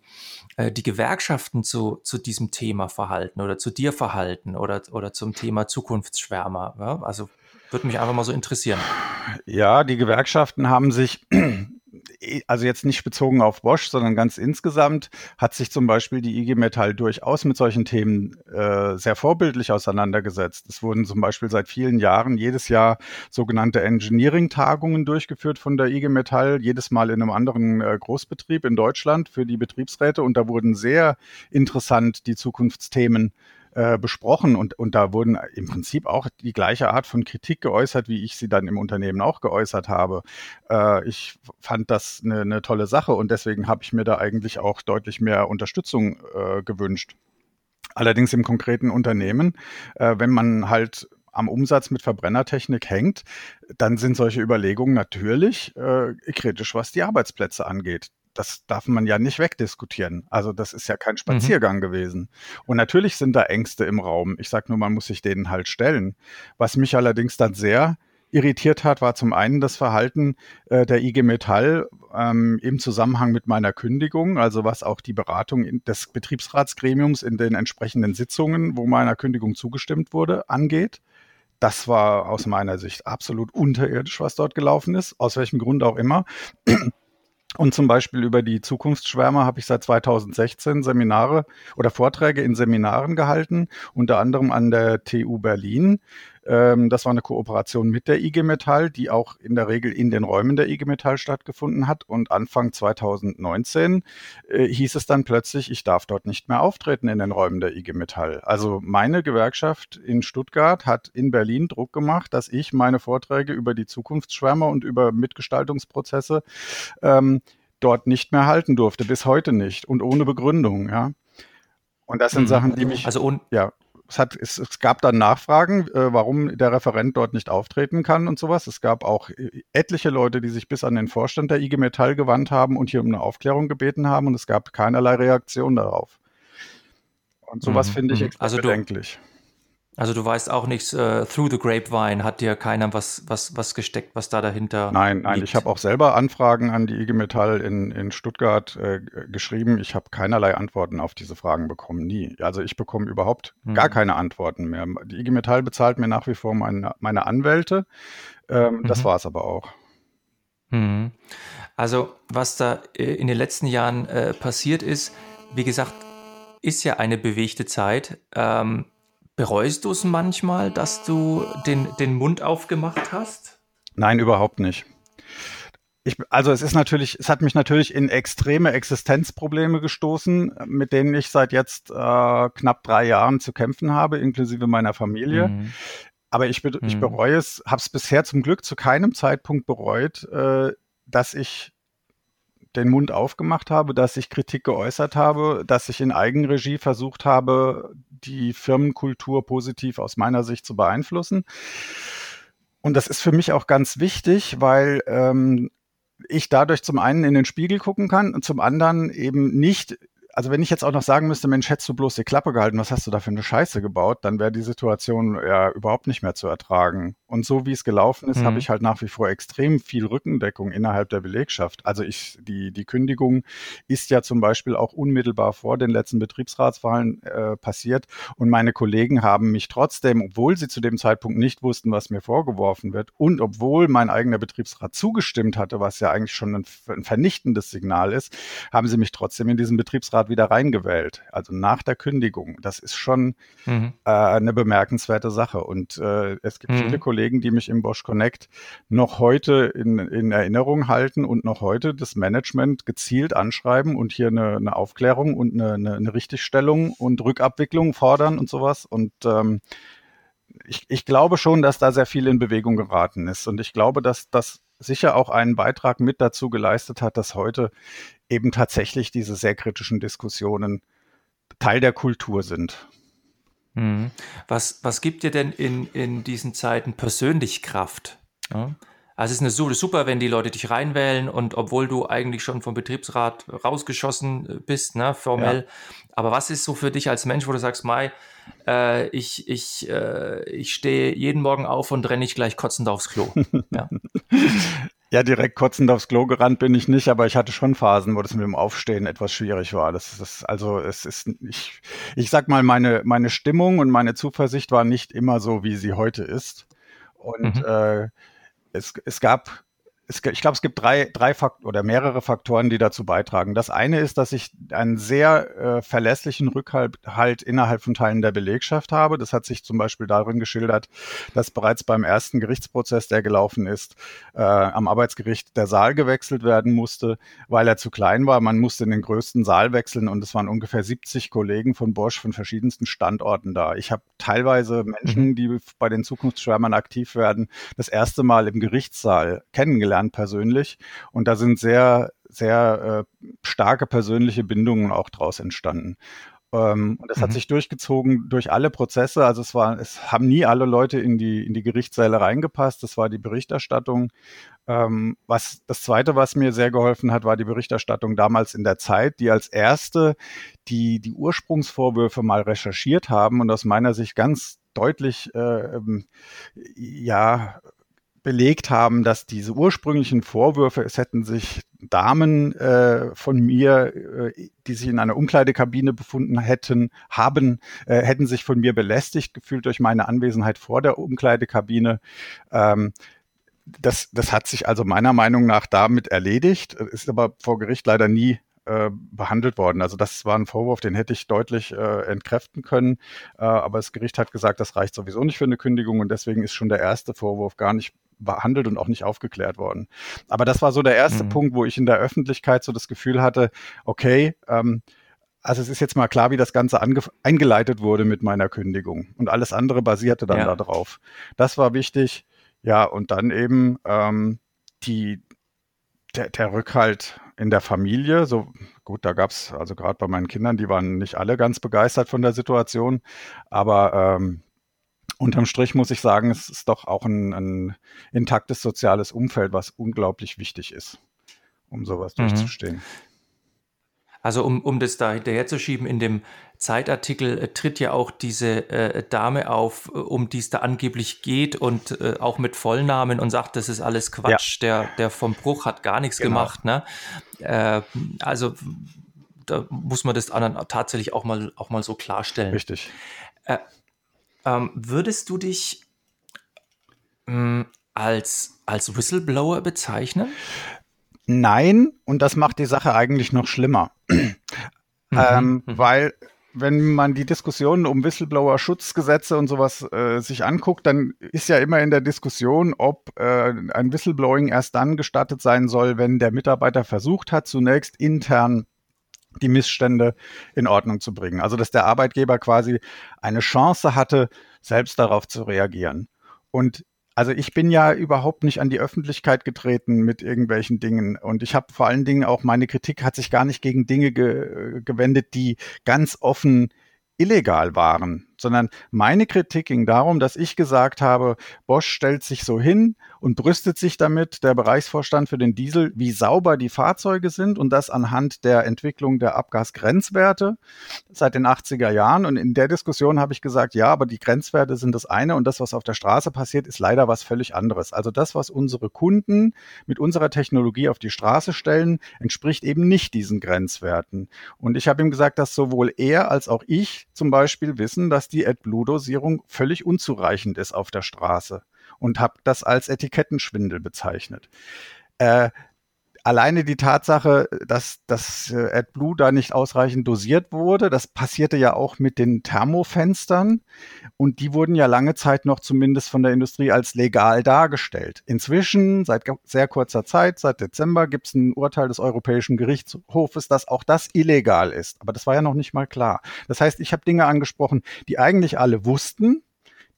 die Gewerkschaften zu, zu diesem Thema verhalten oder zu dir verhalten oder, oder zum Thema Zukunftsschwärmer? Ja? Also würde mich einfach mal so interessieren. Ja, die Gewerkschaften haben sich also jetzt nicht bezogen auf Bosch, sondern ganz insgesamt hat sich zum Beispiel die IG Metall durchaus mit solchen Themen äh, sehr vorbildlich auseinandergesetzt. Es wurden zum Beispiel seit vielen Jahren jedes Jahr sogenannte Engineering-Tagungen durchgeführt von der IG Metall, jedes Mal in einem anderen äh, Großbetrieb in Deutschland für die Betriebsräte und da wurden sehr interessant die Zukunftsthemen äh, besprochen und, und da wurden im Prinzip auch die gleiche Art von Kritik geäußert, wie ich sie dann im Unternehmen auch geäußert habe. Äh, ich fand das eine, eine tolle Sache und deswegen habe ich mir da eigentlich auch deutlich mehr Unterstützung äh, gewünscht. Allerdings im konkreten Unternehmen, äh, wenn man halt am Umsatz mit Verbrennertechnik hängt, dann sind solche Überlegungen natürlich äh, kritisch, was die Arbeitsplätze angeht das darf man ja nicht wegdiskutieren. Also das ist ja kein mhm. Spaziergang mhm. gewesen. Und natürlich sind da Ängste im Raum. Ich sage nur, man muss sich denen halt stellen. Was mich allerdings dann sehr irritiert hat, war zum einen das Verhalten äh, der IG Metall ähm, im Zusammenhang mit meiner Kündigung, also was auch die Beratung in, des Betriebsratsgremiums in den entsprechenden Sitzungen, wo meiner Kündigung zugestimmt wurde, angeht. Das war aus meiner Sicht absolut unterirdisch, was dort gelaufen ist, aus welchem Grund auch immer. Und zum Beispiel über die Zukunftsschwärmer habe ich seit 2016 Seminare oder Vorträge in Seminaren gehalten, unter anderem an der TU Berlin. Ähm, das war eine Kooperation mit der IG Metall, die auch in der Regel in den Räumen der IG Metall stattgefunden hat. Und Anfang 2019 äh, hieß es dann plötzlich, ich darf dort nicht mehr auftreten in den Räumen der IG Metall. Also meine Gewerkschaft in Stuttgart hat in Berlin Druck gemacht, dass ich meine Vorträge über die Zukunftsschwärmer und über Mitgestaltungsprozesse ähm, dort nicht mehr halten durfte, bis heute nicht und ohne Begründung, ja. Und das sind mhm. Sachen, die mich, also ja, es, hat, es, es gab dann Nachfragen, äh, warum der Referent dort nicht auftreten kann und sowas. Es gab auch äh, etliche Leute, die sich bis an den Vorstand der IG Metall gewandt haben und hier um eine Aufklärung gebeten haben und es gab keinerlei Reaktion darauf. Und sowas mhm. finde ich mhm. extrem also bedenklich. Also du weißt auch nichts, äh, through the grapevine hat dir keiner was, was, was gesteckt, was da dahinter Nein, nein, liegt. ich habe auch selber Anfragen an die IG Metall in, in Stuttgart äh, geschrieben. Ich habe keinerlei Antworten auf diese Fragen bekommen, nie. Also ich bekomme überhaupt hm. gar keine Antworten mehr. Die IG Metall bezahlt mir nach wie vor meine, meine Anwälte. Ähm, mhm. Das war es aber auch. Mhm. Also was da äh, in den letzten Jahren äh, passiert ist, wie gesagt, ist ja eine bewegte Zeit. Ähm, Bereust du es manchmal, dass du den, den Mund aufgemacht hast? Nein, überhaupt nicht. Ich, also es ist natürlich, es hat mich natürlich in extreme Existenzprobleme gestoßen, mit denen ich seit jetzt äh, knapp drei Jahren zu kämpfen habe, inklusive meiner Familie. Mhm. Aber ich, be mhm. ich bereue es, habe es bisher zum Glück zu keinem Zeitpunkt bereut, äh, dass ich den Mund aufgemacht habe, dass ich Kritik geäußert habe, dass ich in Eigenregie versucht habe, die Firmenkultur positiv aus meiner Sicht zu beeinflussen. Und das ist für mich auch ganz wichtig, weil ähm, ich dadurch zum einen in den Spiegel gucken kann und zum anderen eben nicht also wenn ich jetzt auch noch sagen müsste, Mensch, hättest du bloß die Klappe gehalten, was hast du da für eine Scheiße gebaut, dann wäre die Situation ja überhaupt nicht mehr zu ertragen. Und so wie es gelaufen ist, mhm. habe ich halt nach wie vor extrem viel Rückendeckung innerhalb der Belegschaft. Also ich, die, die Kündigung ist ja zum Beispiel auch unmittelbar vor den letzten Betriebsratswahlen äh, passiert. Und meine Kollegen haben mich trotzdem, obwohl sie zu dem Zeitpunkt nicht wussten, was mir vorgeworfen wird, und obwohl mein eigener Betriebsrat zugestimmt hatte, was ja eigentlich schon ein, ein vernichtendes Signal ist, haben sie mich trotzdem in diesen Betriebsrat wieder reingewählt. Also nach der Kündigung. Das ist schon mhm. äh, eine bemerkenswerte Sache. Und äh, es gibt mhm. viele Kollegen, Kollegen, die mich im Bosch Connect noch heute in, in Erinnerung halten und noch heute das Management gezielt anschreiben und hier eine, eine Aufklärung und eine, eine, eine Richtigstellung und Rückabwicklung fordern und sowas. Und ähm, ich, ich glaube schon, dass da sehr viel in Bewegung geraten ist. Und ich glaube, dass das sicher auch einen Beitrag mit dazu geleistet hat, dass heute eben tatsächlich diese sehr kritischen Diskussionen Teil der Kultur sind. Mhm. Was, was gibt dir denn in, in diesen Zeiten persönlich Kraft? Ja? Also es ist eine super, wenn die Leute dich reinwählen und obwohl du eigentlich schon vom Betriebsrat rausgeschossen äh, bist, ne, formell. Ja. Aber was ist so für dich als Mensch, wo du sagst, Mai, äh, ich, ich, äh, ich stehe jeden Morgen auf und renne nicht gleich kotzend aufs Klo. (laughs) ja. Ja, direkt kotzend aufs Klo gerannt bin ich nicht, aber ich hatte schon Phasen, wo das mit dem Aufstehen etwas schwierig war. Das ist, also es ist, ich, ich sag mal, meine, meine Stimmung und meine Zuversicht war nicht immer so, wie sie heute ist. Und mhm. äh, es, es gab es, ich glaube, es gibt drei, drei Fakt oder mehrere Faktoren, die dazu beitragen. Das eine ist, dass ich einen sehr äh, verlässlichen Rückhalt halt innerhalb von Teilen der Belegschaft habe. Das hat sich zum Beispiel darin geschildert, dass bereits beim ersten Gerichtsprozess, der gelaufen ist, äh, am Arbeitsgericht der Saal gewechselt werden musste, weil er zu klein war. Man musste in den größten Saal wechseln und es waren ungefähr 70 Kollegen von Bosch von verschiedensten Standorten da. Ich habe teilweise Menschen, mhm. die bei den Zukunftsschwärmern aktiv werden, das erste Mal im Gerichtssaal kennengelernt kennengelernt persönlich. Und da sind sehr, sehr äh, starke persönliche Bindungen auch draus entstanden. Ähm, und das mhm. hat sich durchgezogen durch alle Prozesse. Also es war, es haben nie alle Leute in die, in die Gerichtssäle reingepasst. Das war die Berichterstattung. Ähm, was, das zweite, was mir sehr geholfen hat, war die Berichterstattung damals in der Zeit, die als erste die, die Ursprungsvorwürfe mal recherchiert haben und aus meiner Sicht ganz deutlich, äh, ähm, ja, belegt haben, dass diese ursprünglichen Vorwürfe, es hätten sich Damen äh, von mir, äh, die sich in einer Umkleidekabine befunden hätten, haben, äh, hätten sich von mir belästigt gefühlt durch meine Anwesenheit vor der Umkleidekabine. Ähm, das, das hat sich also meiner Meinung nach damit erledigt, ist aber vor Gericht leider nie äh, behandelt worden. Also das war ein Vorwurf, den hätte ich deutlich äh, entkräften können. Äh, aber das Gericht hat gesagt, das reicht sowieso nicht für eine Kündigung und deswegen ist schon der erste Vorwurf gar nicht behandelt und auch nicht aufgeklärt worden. Aber das war so der erste mhm. Punkt, wo ich in der Öffentlichkeit so das Gefühl hatte, okay, ähm, also es ist jetzt mal klar, wie das Ganze eingeleitet wurde mit meiner Kündigung. Und alles andere basierte dann ja. darauf. Das war wichtig. Ja, und dann eben ähm, die, der, der Rückhalt in der Familie, so gut, da gab es, also gerade bei meinen Kindern, die waren nicht alle ganz begeistert von der Situation, aber ähm, unterm Strich muss ich sagen, es ist doch auch ein, ein intaktes soziales Umfeld, was unglaublich wichtig ist, um sowas mhm. durchzustehen. Also um, um das da hinterherzuschieben, in dem Zeitartikel äh, tritt ja auch diese äh, Dame auf, äh, um die es da angeblich geht und äh, auch mit Vollnamen und sagt, das ist alles Quatsch, ja. der, der vom Bruch hat gar nichts genau. gemacht. Ne? Äh, also da muss man das anderen tatsächlich auch mal, auch mal so klarstellen. Richtig. Äh, ähm, würdest du dich mh, hm, als, als Whistleblower bezeichnen? Nein, und das macht die Sache eigentlich noch schlimmer. (clears throat) Mhm, ähm, mhm. Weil wenn man die Diskussionen um Whistleblower-Schutzgesetze und sowas äh, sich anguckt, dann ist ja immer in der Diskussion, ob äh, ein Whistleblowing erst dann gestattet sein soll, wenn der Mitarbeiter versucht hat, zunächst intern die Missstände in Ordnung zu bringen. Also dass der Arbeitgeber quasi eine Chance hatte, selbst darauf zu reagieren. Und also ich bin ja überhaupt nicht an die Öffentlichkeit getreten mit irgendwelchen Dingen und ich habe vor allen Dingen auch meine Kritik hat sich gar nicht gegen Dinge ge gewendet, die ganz offen illegal waren sondern meine Kritik ging darum, dass ich gesagt habe, Bosch stellt sich so hin und brüstet sich damit, der Bereichsvorstand für den Diesel, wie sauber die Fahrzeuge sind und das anhand der Entwicklung der Abgasgrenzwerte seit den 80er Jahren. Und in der Diskussion habe ich gesagt, ja, aber die Grenzwerte sind das eine und das, was auf der Straße passiert, ist leider was völlig anderes. Also das, was unsere Kunden mit unserer Technologie auf die Straße stellen, entspricht eben nicht diesen Grenzwerten. Und ich habe ihm gesagt, dass sowohl er als auch ich zum Beispiel wissen, dass die AdBlue-Dosierung völlig unzureichend ist auf der Straße und habe das als Etikettenschwindel bezeichnet. Äh, alleine die Tatsache, dass das äh, AdBlue da nicht ausreichend dosiert wurde, das passierte ja auch mit den Thermofenstern und die wurden ja lange Zeit noch zumindest von der Industrie als legal dargestellt. Inzwischen, seit sehr kurzer Zeit, seit Dezember, gibt es ein Urteil des Europäischen Gerichtshofes, dass auch das illegal ist. Aber das war ja noch nicht mal klar. Das heißt, ich habe Dinge angesprochen, die eigentlich alle wussten,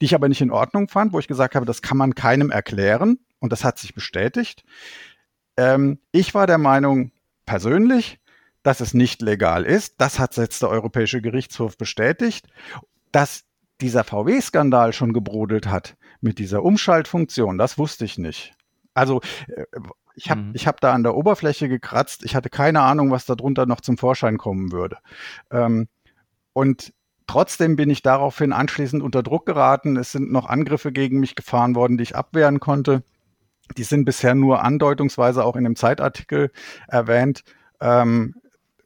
die ich aber nicht in Ordnung fand, wo ich gesagt habe, das kann man keinem erklären und das hat sich bestätigt. Ähm, ich war der Meinung persönlich, dass es nicht legal ist. Das hat jetzt der Europäische Gerichtshof bestätigt. Dass dieser VW-Skandal schon gebrodelt hat mit dieser Umschaltfunktion, das wusste ich nicht. Also äh, ich habe mhm. ich hab da an der Oberfläche gekratzt. Ich hatte keine Ahnung, was darunter noch zum Vorschein kommen würde. Ähm, und trotzdem bin ich daraufhin anschließend unter Druck geraten. Es sind noch Angriffe gegen mich gefahren worden, die ich abwehren konnte. Die sind bisher nur andeutungsweise auch in dem Zeitartikel erwähnt. Ähm,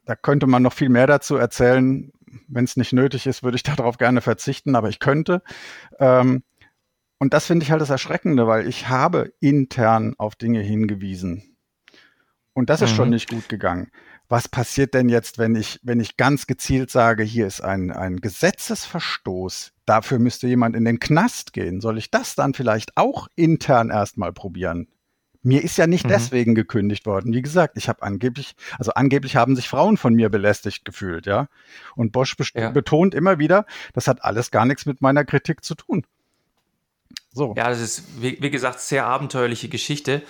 da könnte man noch viel mehr dazu erzählen. Wenn es nicht nötig ist, würde ich (laughs) darauf gerne verzichten, aber ich könnte. Ähm, und das finde ich halt das Erschreckende, weil ich habe intern auf Dinge hingewiesen. Und das ist mhm. schon nicht gut gegangen. Was passiert denn jetzt, wenn ich, wenn ich ganz gezielt sage, hier ist ein, ein Gesetzesverstoß dafür müsste jemand in den Knast gehen. Soll ich das dann vielleicht auch intern erstmal probieren? Mir ist ja nicht mhm. deswegen gekündigt worden. Wie gesagt, ich habe angeblich, also angeblich haben sich Frauen von mir belästigt gefühlt, ja. Und Bosch ja. betont immer wieder, das hat alles gar nichts mit meiner Kritik zu tun. So. Ja, das ist, wie, wie gesagt, sehr abenteuerliche Geschichte.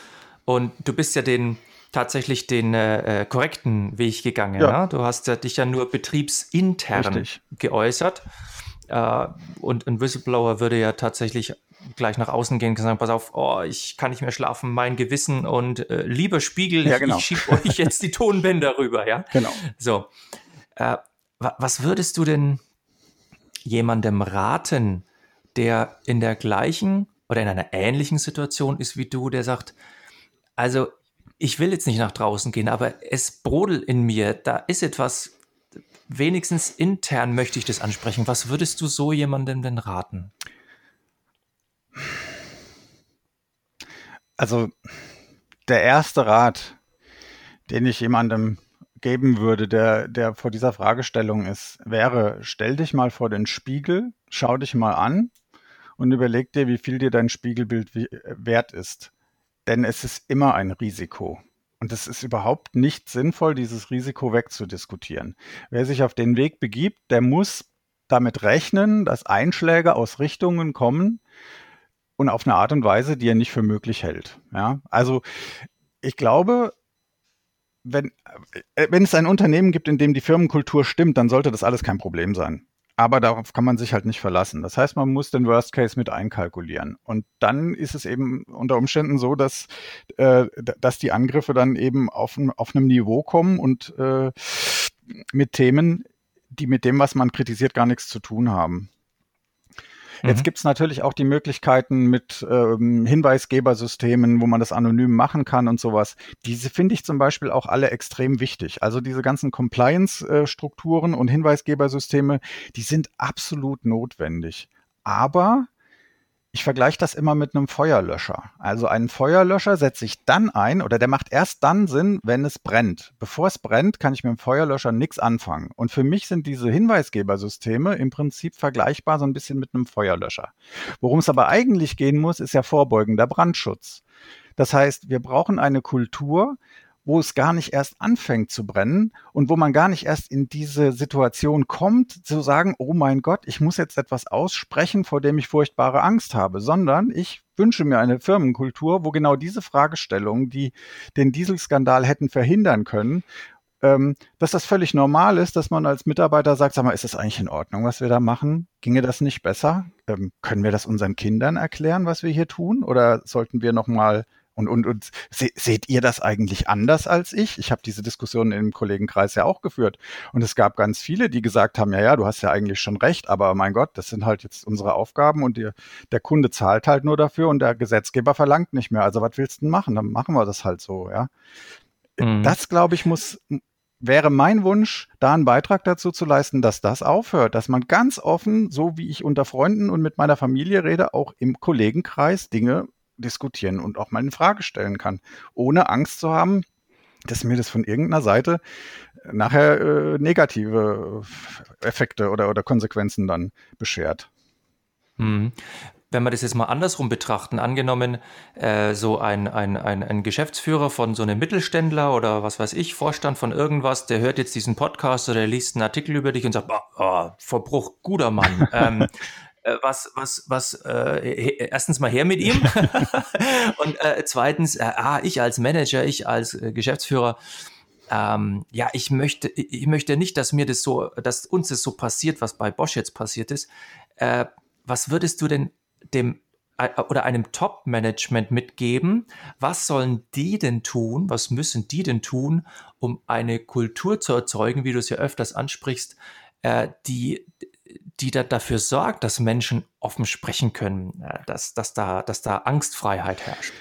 Und du bist ja den, tatsächlich den äh, äh korrekten Weg gegangen. Ja. Ne? Du hast ja dich ja nur betriebsintern Richtig. geäußert. Äh, und ein Whistleblower würde ja tatsächlich gleich nach außen gehen und sagen, pass auf, oh, ich kann nicht mehr schlafen, mein Gewissen und äh, lieber Spiegel, ja, genau. ich schiebe euch jetzt die Tonbänder rüber, ja? Genau. So. Äh, was würdest du denn jemandem raten, der in der gleichen oder in einer ähnlichen Situation ist wie du, der sagt, also ich will jetzt nicht nach draußen gehen, aber es brodelt in mir, da ist etwas, wenigstens intern möchte ich das ansprechen. Was würdest du so jemandem denn raten? Also der erste Rat, den ich jemandem geben würde, der, der vor dieser Fragestellung ist, wäre, stell dich mal vor den Spiegel, schau dich mal an und überleg dir, wie viel dir dein Spiegelbild wert ist. Denn es ist immer ein Risiko. Und es ist überhaupt nicht sinnvoll, dieses Risiko wegzudiskutieren. Wer sich auf den Weg begibt, der muss damit rechnen, dass Einschläge aus Richtungen kommen und auf eine Art und Weise, die er nicht für möglich hält. Ja, also ich glaube, wenn, äh, wenn es ein Unternehmen gibt, in dem die Firmenkultur stimmt, dann sollte das alles kein Problem sein. Aber darauf kann man sich halt nicht verlassen. Das heißt, man muss den Worst Case mit einkalkulieren. Und dann ist es eben unter Umständen so, dass, äh, dass die Angriffe dann eben auf, auf einem Niveau kommen und äh, mit Themen, die mit dem, was man kritisiert, gar nichts zu tun haben. Jetzt mhm. gibt es natürlich auch die Möglichkeiten mit ähm, Hinweisgebersystemen, wo man das anonym machen kann und sowas. Diese finde ich zum Beispiel auch alle extrem wichtig. Also diese ganzen Compliance-Strukturen und Hinweisgebersysteme, die sind absolut notwendig. Aber ich vergleiche das immer mit einem Feuerlöscher. Also einen Feuerlöscher setze ich dann ein oder der macht erst dann Sinn, wenn es brennt. Bevor es brennt, kann ich mit dem Feuerlöscher nichts anfangen. Und für mich sind diese Hinweisgebersysteme im Prinzip vergleichbar so ein bisschen mit einem Feuerlöscher. Worum es aber eigentlich gehen muss, ist ja vorbeugender Brandschutz. Das heißt, wir brauchen eine Kultur, wo es gar nicht erst anfängt zu brennen und wo man gar nicht erst in diese Situation kommt, zu sagen, oh mein Gott, ich muss jetzt etwas aussprechen, vor dem ich furchtbare Angst habe, sondern ich wünsche mir eine Firmenkultur, wo genau diese Fragestellungen, die den Dieselskandal hätten verhindern können, ähm, dass das völlig normal ist, dass man als Mitarbeiter sagt, sag mal, ist das eigentlich in Ordnung, was wir da machen? Ginge das nicht besser? Ähm, können wir das unseren Kindern erklären, was wir hier tun? Oder sollten wir noch mal und, und, und se seht ihr das eigentlich anders als ich? Ich habe diese Diskussion im Kollegenkreis ja auch geführt. Und es gab ganz viele, die gesagt haben, ja, ja, du hast ja eigentlich schon recht, aber mein Gott, das sind halt jetzt unsere Aufgaben und die, der Kunde zahlt halt nur dafür und der Gesetzgeber verlangt nicht mehr. Also was willst du denn machen? Dann machen wir das halt so, ja. Mhm. Das, glaube ich, muss, wäre mein Wunsch, da einen Beitrag dazu zu leisten, dass das aufhört, dass man ganz offen, so wie ich unter Freunden und mit meiner Familie rede, auch im Kollegenkreis Dinge diskutieren und auch mal eine Frage stellen kann, ohne Angst zu haben, dass mir das von irgendeiner Seite nachher äh, negative Effekte oder, oder Konsequenzen dann beschert. Hm. Wenn wir das jetzt mal andersrum betrachten, angenommen, äh, so ein, ein, ein, ein Geschäftsführer von so einem Mittelständler oder was weiß ich, Vorstand von irgendwas, der hört jetzt diesen Podcast oder liest einen Artikel über dich und sagt, oh, Verbruch, guter Mann. (laughs) ähm, äh, was, was, was, äh, erstens mal her mit ihm (laughs) und äh, zweitens, äh, ah, ich als Manager, ich als äh, Geschäftsführer, ähm, ja, ich möchte, ich möchte nicht, dass mir das so, dass uns das so passiert, was bei Bosch jetzt passiert ist. Äh, was würdest du denn dem äh, oder einem Top-Management mitgeben? Was sollen die denn tun? Was müssen die denn tun, um eine Kultur zu erzeugen, wie du es ja öfters ansprichst, äh, die, die da dafür sorgt, dass Menschen offen sprechen können, äh, dass, dass, da, dass da Angstfreiheit herrscht?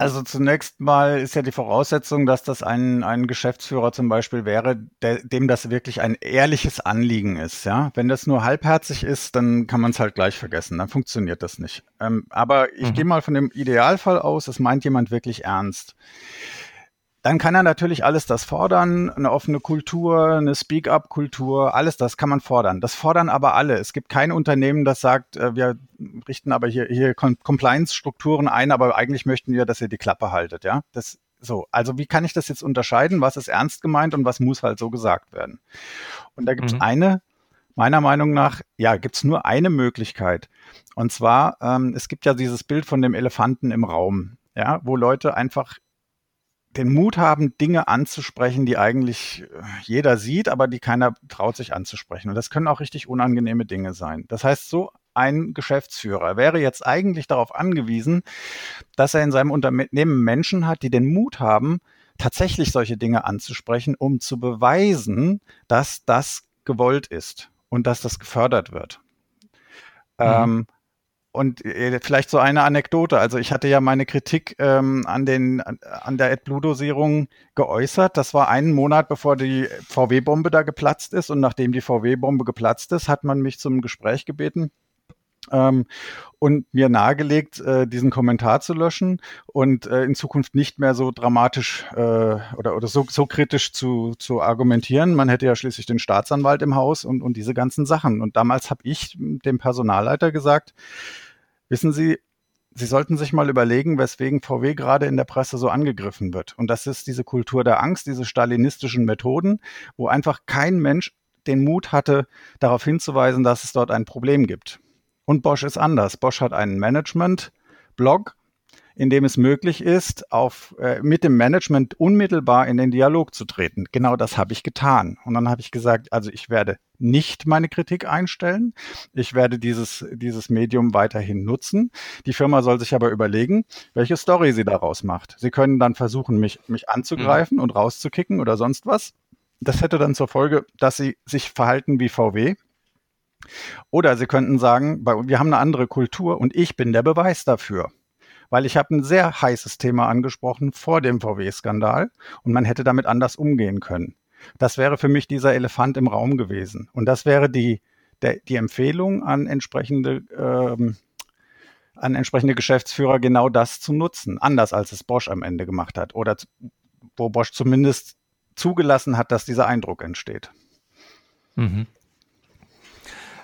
Also zunächst mal ist ja die Voraussetzung, dass das ein, ein Geschäftsführer zum Beispiel wäre, der, dem das wirklich ein ehrliches Anliegen ist. Ja, wenn das nur halbherzig ist, dann kann man es halt gleich vergessen. Dann funktioniert das nicht. Ähm, aber ich mhm. gehe mal von dem Idealfall aus, es meint jemand wirklich ernst. Dann kann er natürlich alles das fordern, eine offene Kultur, eine Speak-up-Kultur, alles das kann man fordern. Das fordern aber alle. Es gibt kein Unternehmen, das sagt, äh, wir richten aber hier, hier Compliance-Strukturen ein, aber eigentlich möchten wir, dass ihr die Klappe haltet, ja. Das, so, also wie kann ich das jetzt unterscheiden? Was ist ernst gemeint und was muss halt so gesagt werden? Und da gibt es mhm. eine, meiner Meinung nach, ja, gibt es nur eine Möglichkeit. Und zwar, ähm, es gibt ja dieses Bild von dem Elefanten im Raum, ja, wo Leute einfach den Mut haben, Dinge anzusprechen, die eigentlich äh, jeder sieht, aber die keiner traut sich anzusprechen. Und das können auch richtig unangenehme Dinge sein. Das heißt, so ein Geschäftsführer wäre jetzt eigentlich darauf angewiesen, dass er in seinem Unternehmen Menschen hat, die den Mut haben, tatsächlich solche Dinge anzusprechen, um zu beweisen, dass das gewollt ist und dass das gefördert wird. Mhm. Ähm, und äh, vielleicht so eine Anekdote. Also ich hatte ja meine Kritik ähm, an, den, an der AdBlue-Dosierung geäußert. Das war einen Monat, bevor die VW-Bombe da geplatzt ist. Und nachdem die VW-Bombe geplatzt ist, hat man mich zum Gespräch gebeten. Ähm, und mir nahegelegt, äh, diesen Kommentar zu löschen und äh, in Zukunft nicht mehr so dramatisch äh, oder, oder so, so kritisch zu, zu argumentieren. Man hätte ja schließlich den Staatsanwalt im Haus und, und diese ganzen Sachen. Und damals habe ich dem Personalleiter gesagt, wissen Sie, Sie sollten sich mal überlegen, weswegen VW gerade in der Presse so angegriffen wird. Und das ist diese Kultur der Angst, diese stalinistischen Methoden, wo einfach kein Mensch den Mut hatte, darauf hinzuweisen, dass es dort ein Problem gibt. Und Bosch ist anders. Bosch hat einen Management-Blog, in dem es möglich ist, auf, äh, mit dem Management unmittelbar in den Dialog zu treten. Genau das habe ich getan. Und dann habe ich gesagt, also ich werde nicht meine Kritik einstellen. Ich werde dieses, dieses Medium weiterhin nutzen. Die Firma soll sich aber überlegen, welche Story sie daraus macht. Sie können dann versuchen, mich, mich anzugreifen mhm. und rauszukicken oder sonst was. Das hätte dann zur Folge, dass sie sich verhalten wie VW. Oder sie könnten sagen, wir haben eine andere Kultur und ich bin der Beweis dafür. Weil ich habe ein sehr heißes Thema angesprochen vor dem VW-Skandal und man hätte damit anders umgehen können. Das wäre für mich dieser Elefant im Raum gewesen. Und das wäre die, der, die Empfehlung an entsprechende, ähm, an entsprechende Geschäftsführer, genau das zu nutzen. Anders als es Bosch am Ende gemacht hat. Oder wo Bosch zumindest zugelassen hat, dass dieser Eindruck entsteht. Mhm.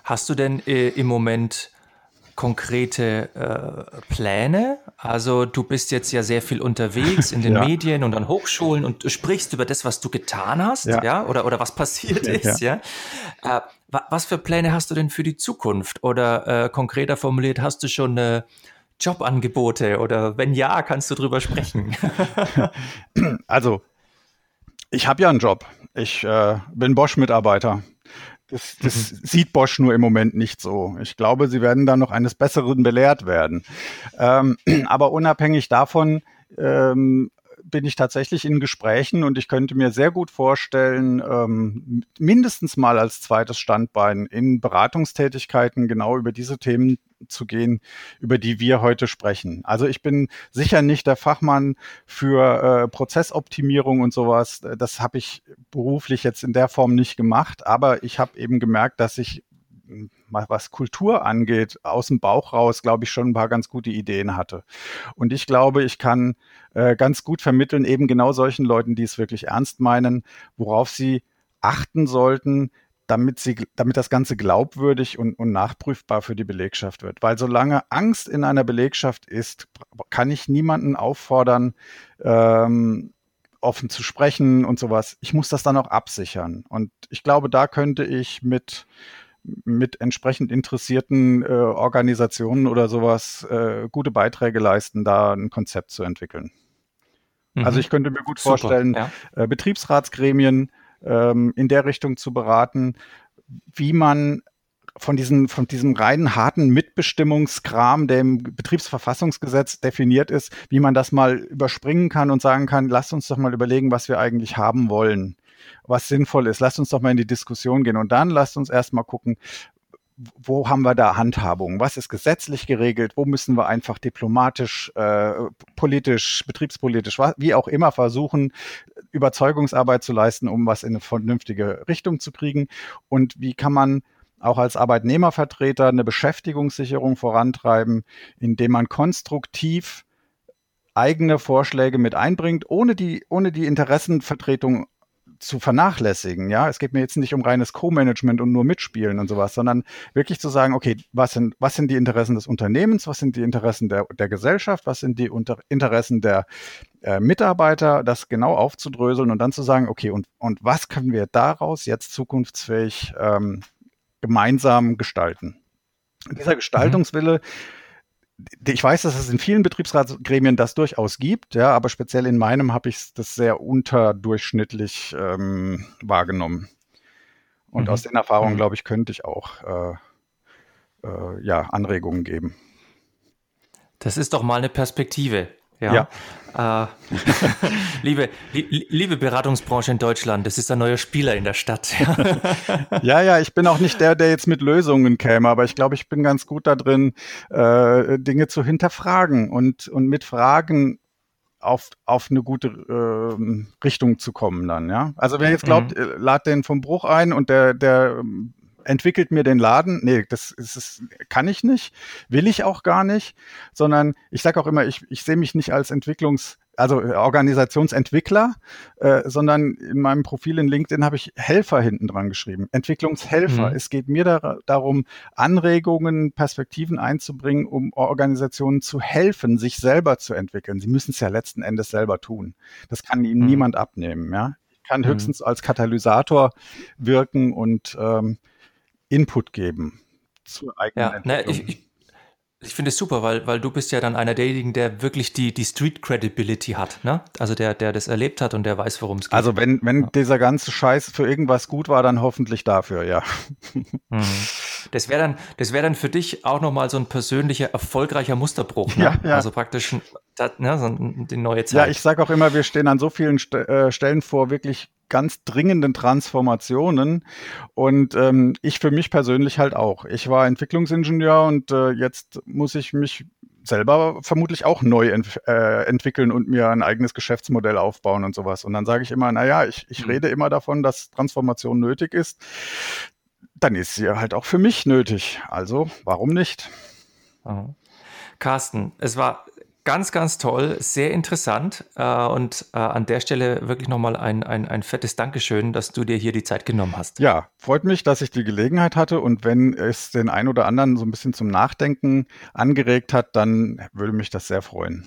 Hast du denn äh, im Moment konkrete äh, Pläne? Also du bist jetzt ja sehr viel unterwegs in den (laughs) ja. Medien und an Hochschulen und du sprichst über das, was du getan hast, ja, ja? Oder, oder was passiert ist, ja. ja? Äh, was für Pläne hast du denn für die Zukunft? Oder äh, konkreter formuliert, hast du schon eine Jobangebote oder wenn ja, kannst du drüber sprechen? (laughs) also, ich habe ja einen Job. Ich äh, bin Bosch-Mitarbeiter. Das, das mhm. sieht Bosch nur im Moment nicht so. Ich glaube, sie werden da noch eines Besseren belehrt werden. Ähm, (clears throat) aber unabhängig davon ähm, bin ich tatsächlich in Gesprächen und ich könnte mir sehr gut vorstellen, ähm, mindestens mal als zweites Standbein in Beratungstätigkeiten genau über diese Themen zu gehen, über die wir heute sprechen. Also ich bin sicher nicht der Fachmann für äh, Prozessoptimierung und sowas. Das habe ich beruflich jetzt in der Form nicht gemacht, aber ich habe eben gemerkt, dass ich was Kultur angeht, aus dem Bauch raus, glaube ich, schon ein paar ganz gute Ideen hatte. Und ich glaube, ich kann äh, ganz gut vermitteln, eben genau solchen Leuten, die es wirklich ernst meinen, worauf sie achten sollten, damit sie, damit das Ganze glaubwürdig und, und nachprüfbar für die Belegschaft wird. Weil solange Angst in einer Belegschaft ist, kann ich niemanden auffordern, ähm, offen zu sprechen und sowas. Ich muss das dann auch absichern. Und ich glaube, da könnte ich mit mit entsprechend interessierten äh, Organisationen oder sowas äh, gute Beiträge leisten, da ein Konzept zu entwickeln. Also mhm. Also ich könnte mir gut Super, vorstellen, ja. äh, Betriebsratsgremien ähm, in der Richtung zu beraten, wie man von, diesen, von diesem reinen harten Mitbestimmungskram, der im Betriebsverfassungsgesetz definiert ist, wie man das mal überspringen kann und sagen kann, lasst uns doch mal überlegen, was wir eigentlich haben wollen was sinnvoll ist. Lasst uns doch mal in die Diskussion gehen und dann lasst uns erstmal gucken, wo haben wir da Handhabung? Was ist gesetzlich geregelt? Wo müssen wir einfach diplomatisch, äh, politisch, betriebspolitisch, wie auch immer versuchen, Überzeugungsarbeit zu leisten, um was in eine vernünftige Richtung zu kriegen? Und wie kann man auch als Arbeitnehmervertreter eine Beschäftigungssicherung vorantreiben, indem man konstruktiv eigene Vorschläge mit einbringt, ohne die, ohne die Interessenvertretung zu vernachlässigen. Ja, es geht mir jetzt nicht um reines Co-Management und nur Mitspielen und sowas, sondern wirklich zu sagen, okay, was sind, was sind die Interessen des Unternehmens, was sind die Interessen der, der Gesellschaft, was sind die Unter Interessen der äh, Mitarbeiter, das genau aufzudröseln und dann zu sagen, okay, und, und was können wir daraus jetzt zukunftsfähig ähm, gemeinsam gestalten? Dieser mhm. Gestaltungswille, mhm ich weiß, dass es in vielen Betriebsratsgremien das durchaus gibt, ja, aber speziell in meinem habe ich das sehr unterdurchschnittlich ähm, wahrgenommen. Und mhm. aus den Erfahrungen, mhm. glaube ich, könnte ich auch äh, äh, ja, Anregungen geben. Das ist doch mal eine Perspektive. Ja. ja. Äh, (laughs) liebe, li, liebe Beratungsbranche in Deutschland, das ist ein neuer Spieler in der Stadt. (laughs) ja, ja, ich bin auch nicht der, der jetzt mit Lösungen käme, aber ich glaube, ich bin ganz gut da drin, äh, Dinge zu hinterfragen und, und mit Fragen auf, auf eine gute äh, Richtung zu kommen dann, ja. Also wer jetzt glaubt, mhm. Äh, lad den vom Bruch ein und der, der entwickelt mir den Laden. Nee, das, ist, das kann ich nicht, will ich auch gar nicht, sondern ich sage auch immer, ich, ich sehe mich nicht als Entwicklungs- also äh, Organisationsentwickler, äh, sondern in meinem Profil in LinkedIn habe ich Helfer hinten dran geschrieben, Entwicklungshelfer. Mhm. Es geht mir da, darum, Anregungen, Perspektiven einzubringen, um Organisationen zu helfen, sich selber zu entwickeln. Sie müssen es ja letzten Endes selber tun. Das kann ihnen mhm. niemand abnehmen. Ja? Ich kann mhm. höchstens als Katalysator wirken und ähm, Input geben zur eigenen ja, ne, ich, ich, Ich finde es super, weil, weil du bist ja dann einer derjenigen, der wirklich die, die Street Credibility hat, ne? Also der, der das erlebt hat und der weiß, worum es geht. Also wenn, wenn ja. dieser ganze Scheiß für irgendwas gut war, dann hoffentlich dafür, ja. Mhm. Das wäre dann, das wäre dann für dich auch nochmal so ein persönlicher, erfolgreicher Musterbruch, ne? Ja, ja. Also praktisch ne, so die neue Zeit. Ja, ich sage auch immer, wir stehen an so vielen St äh, Stellen vor wirklich ganz dringenden Transformationen und ähm, ich für mich persönlich halt auch. Ich war Entwicklungsingenieur und äh, jetzt muss ich mich selber vermutlich auch neu ent äh, entwickeln und mir ein eigenes Geschäftsmodell aufbauen und sowas. Und dann sage ich immer, naja, ich, ich mhm. rede immer davon, dass Transformation nötig ist. Dann ist sie halt auch für mich nötig. Also warum nicht? Carsten, es war ganz, ganz toll, sehr interessant äh, und äh, an der Stelle wirklich nochmal ein, ein, ein fettes Dankeschön, dass du dir hier die Zeit genommen hast. Ja, freut mich, dass ich die Gelegenheit hatte und wenn es den einen oder anderen so ein bisschen zum Nachdenken angeregt hat, dann würde mich das sehr freuen.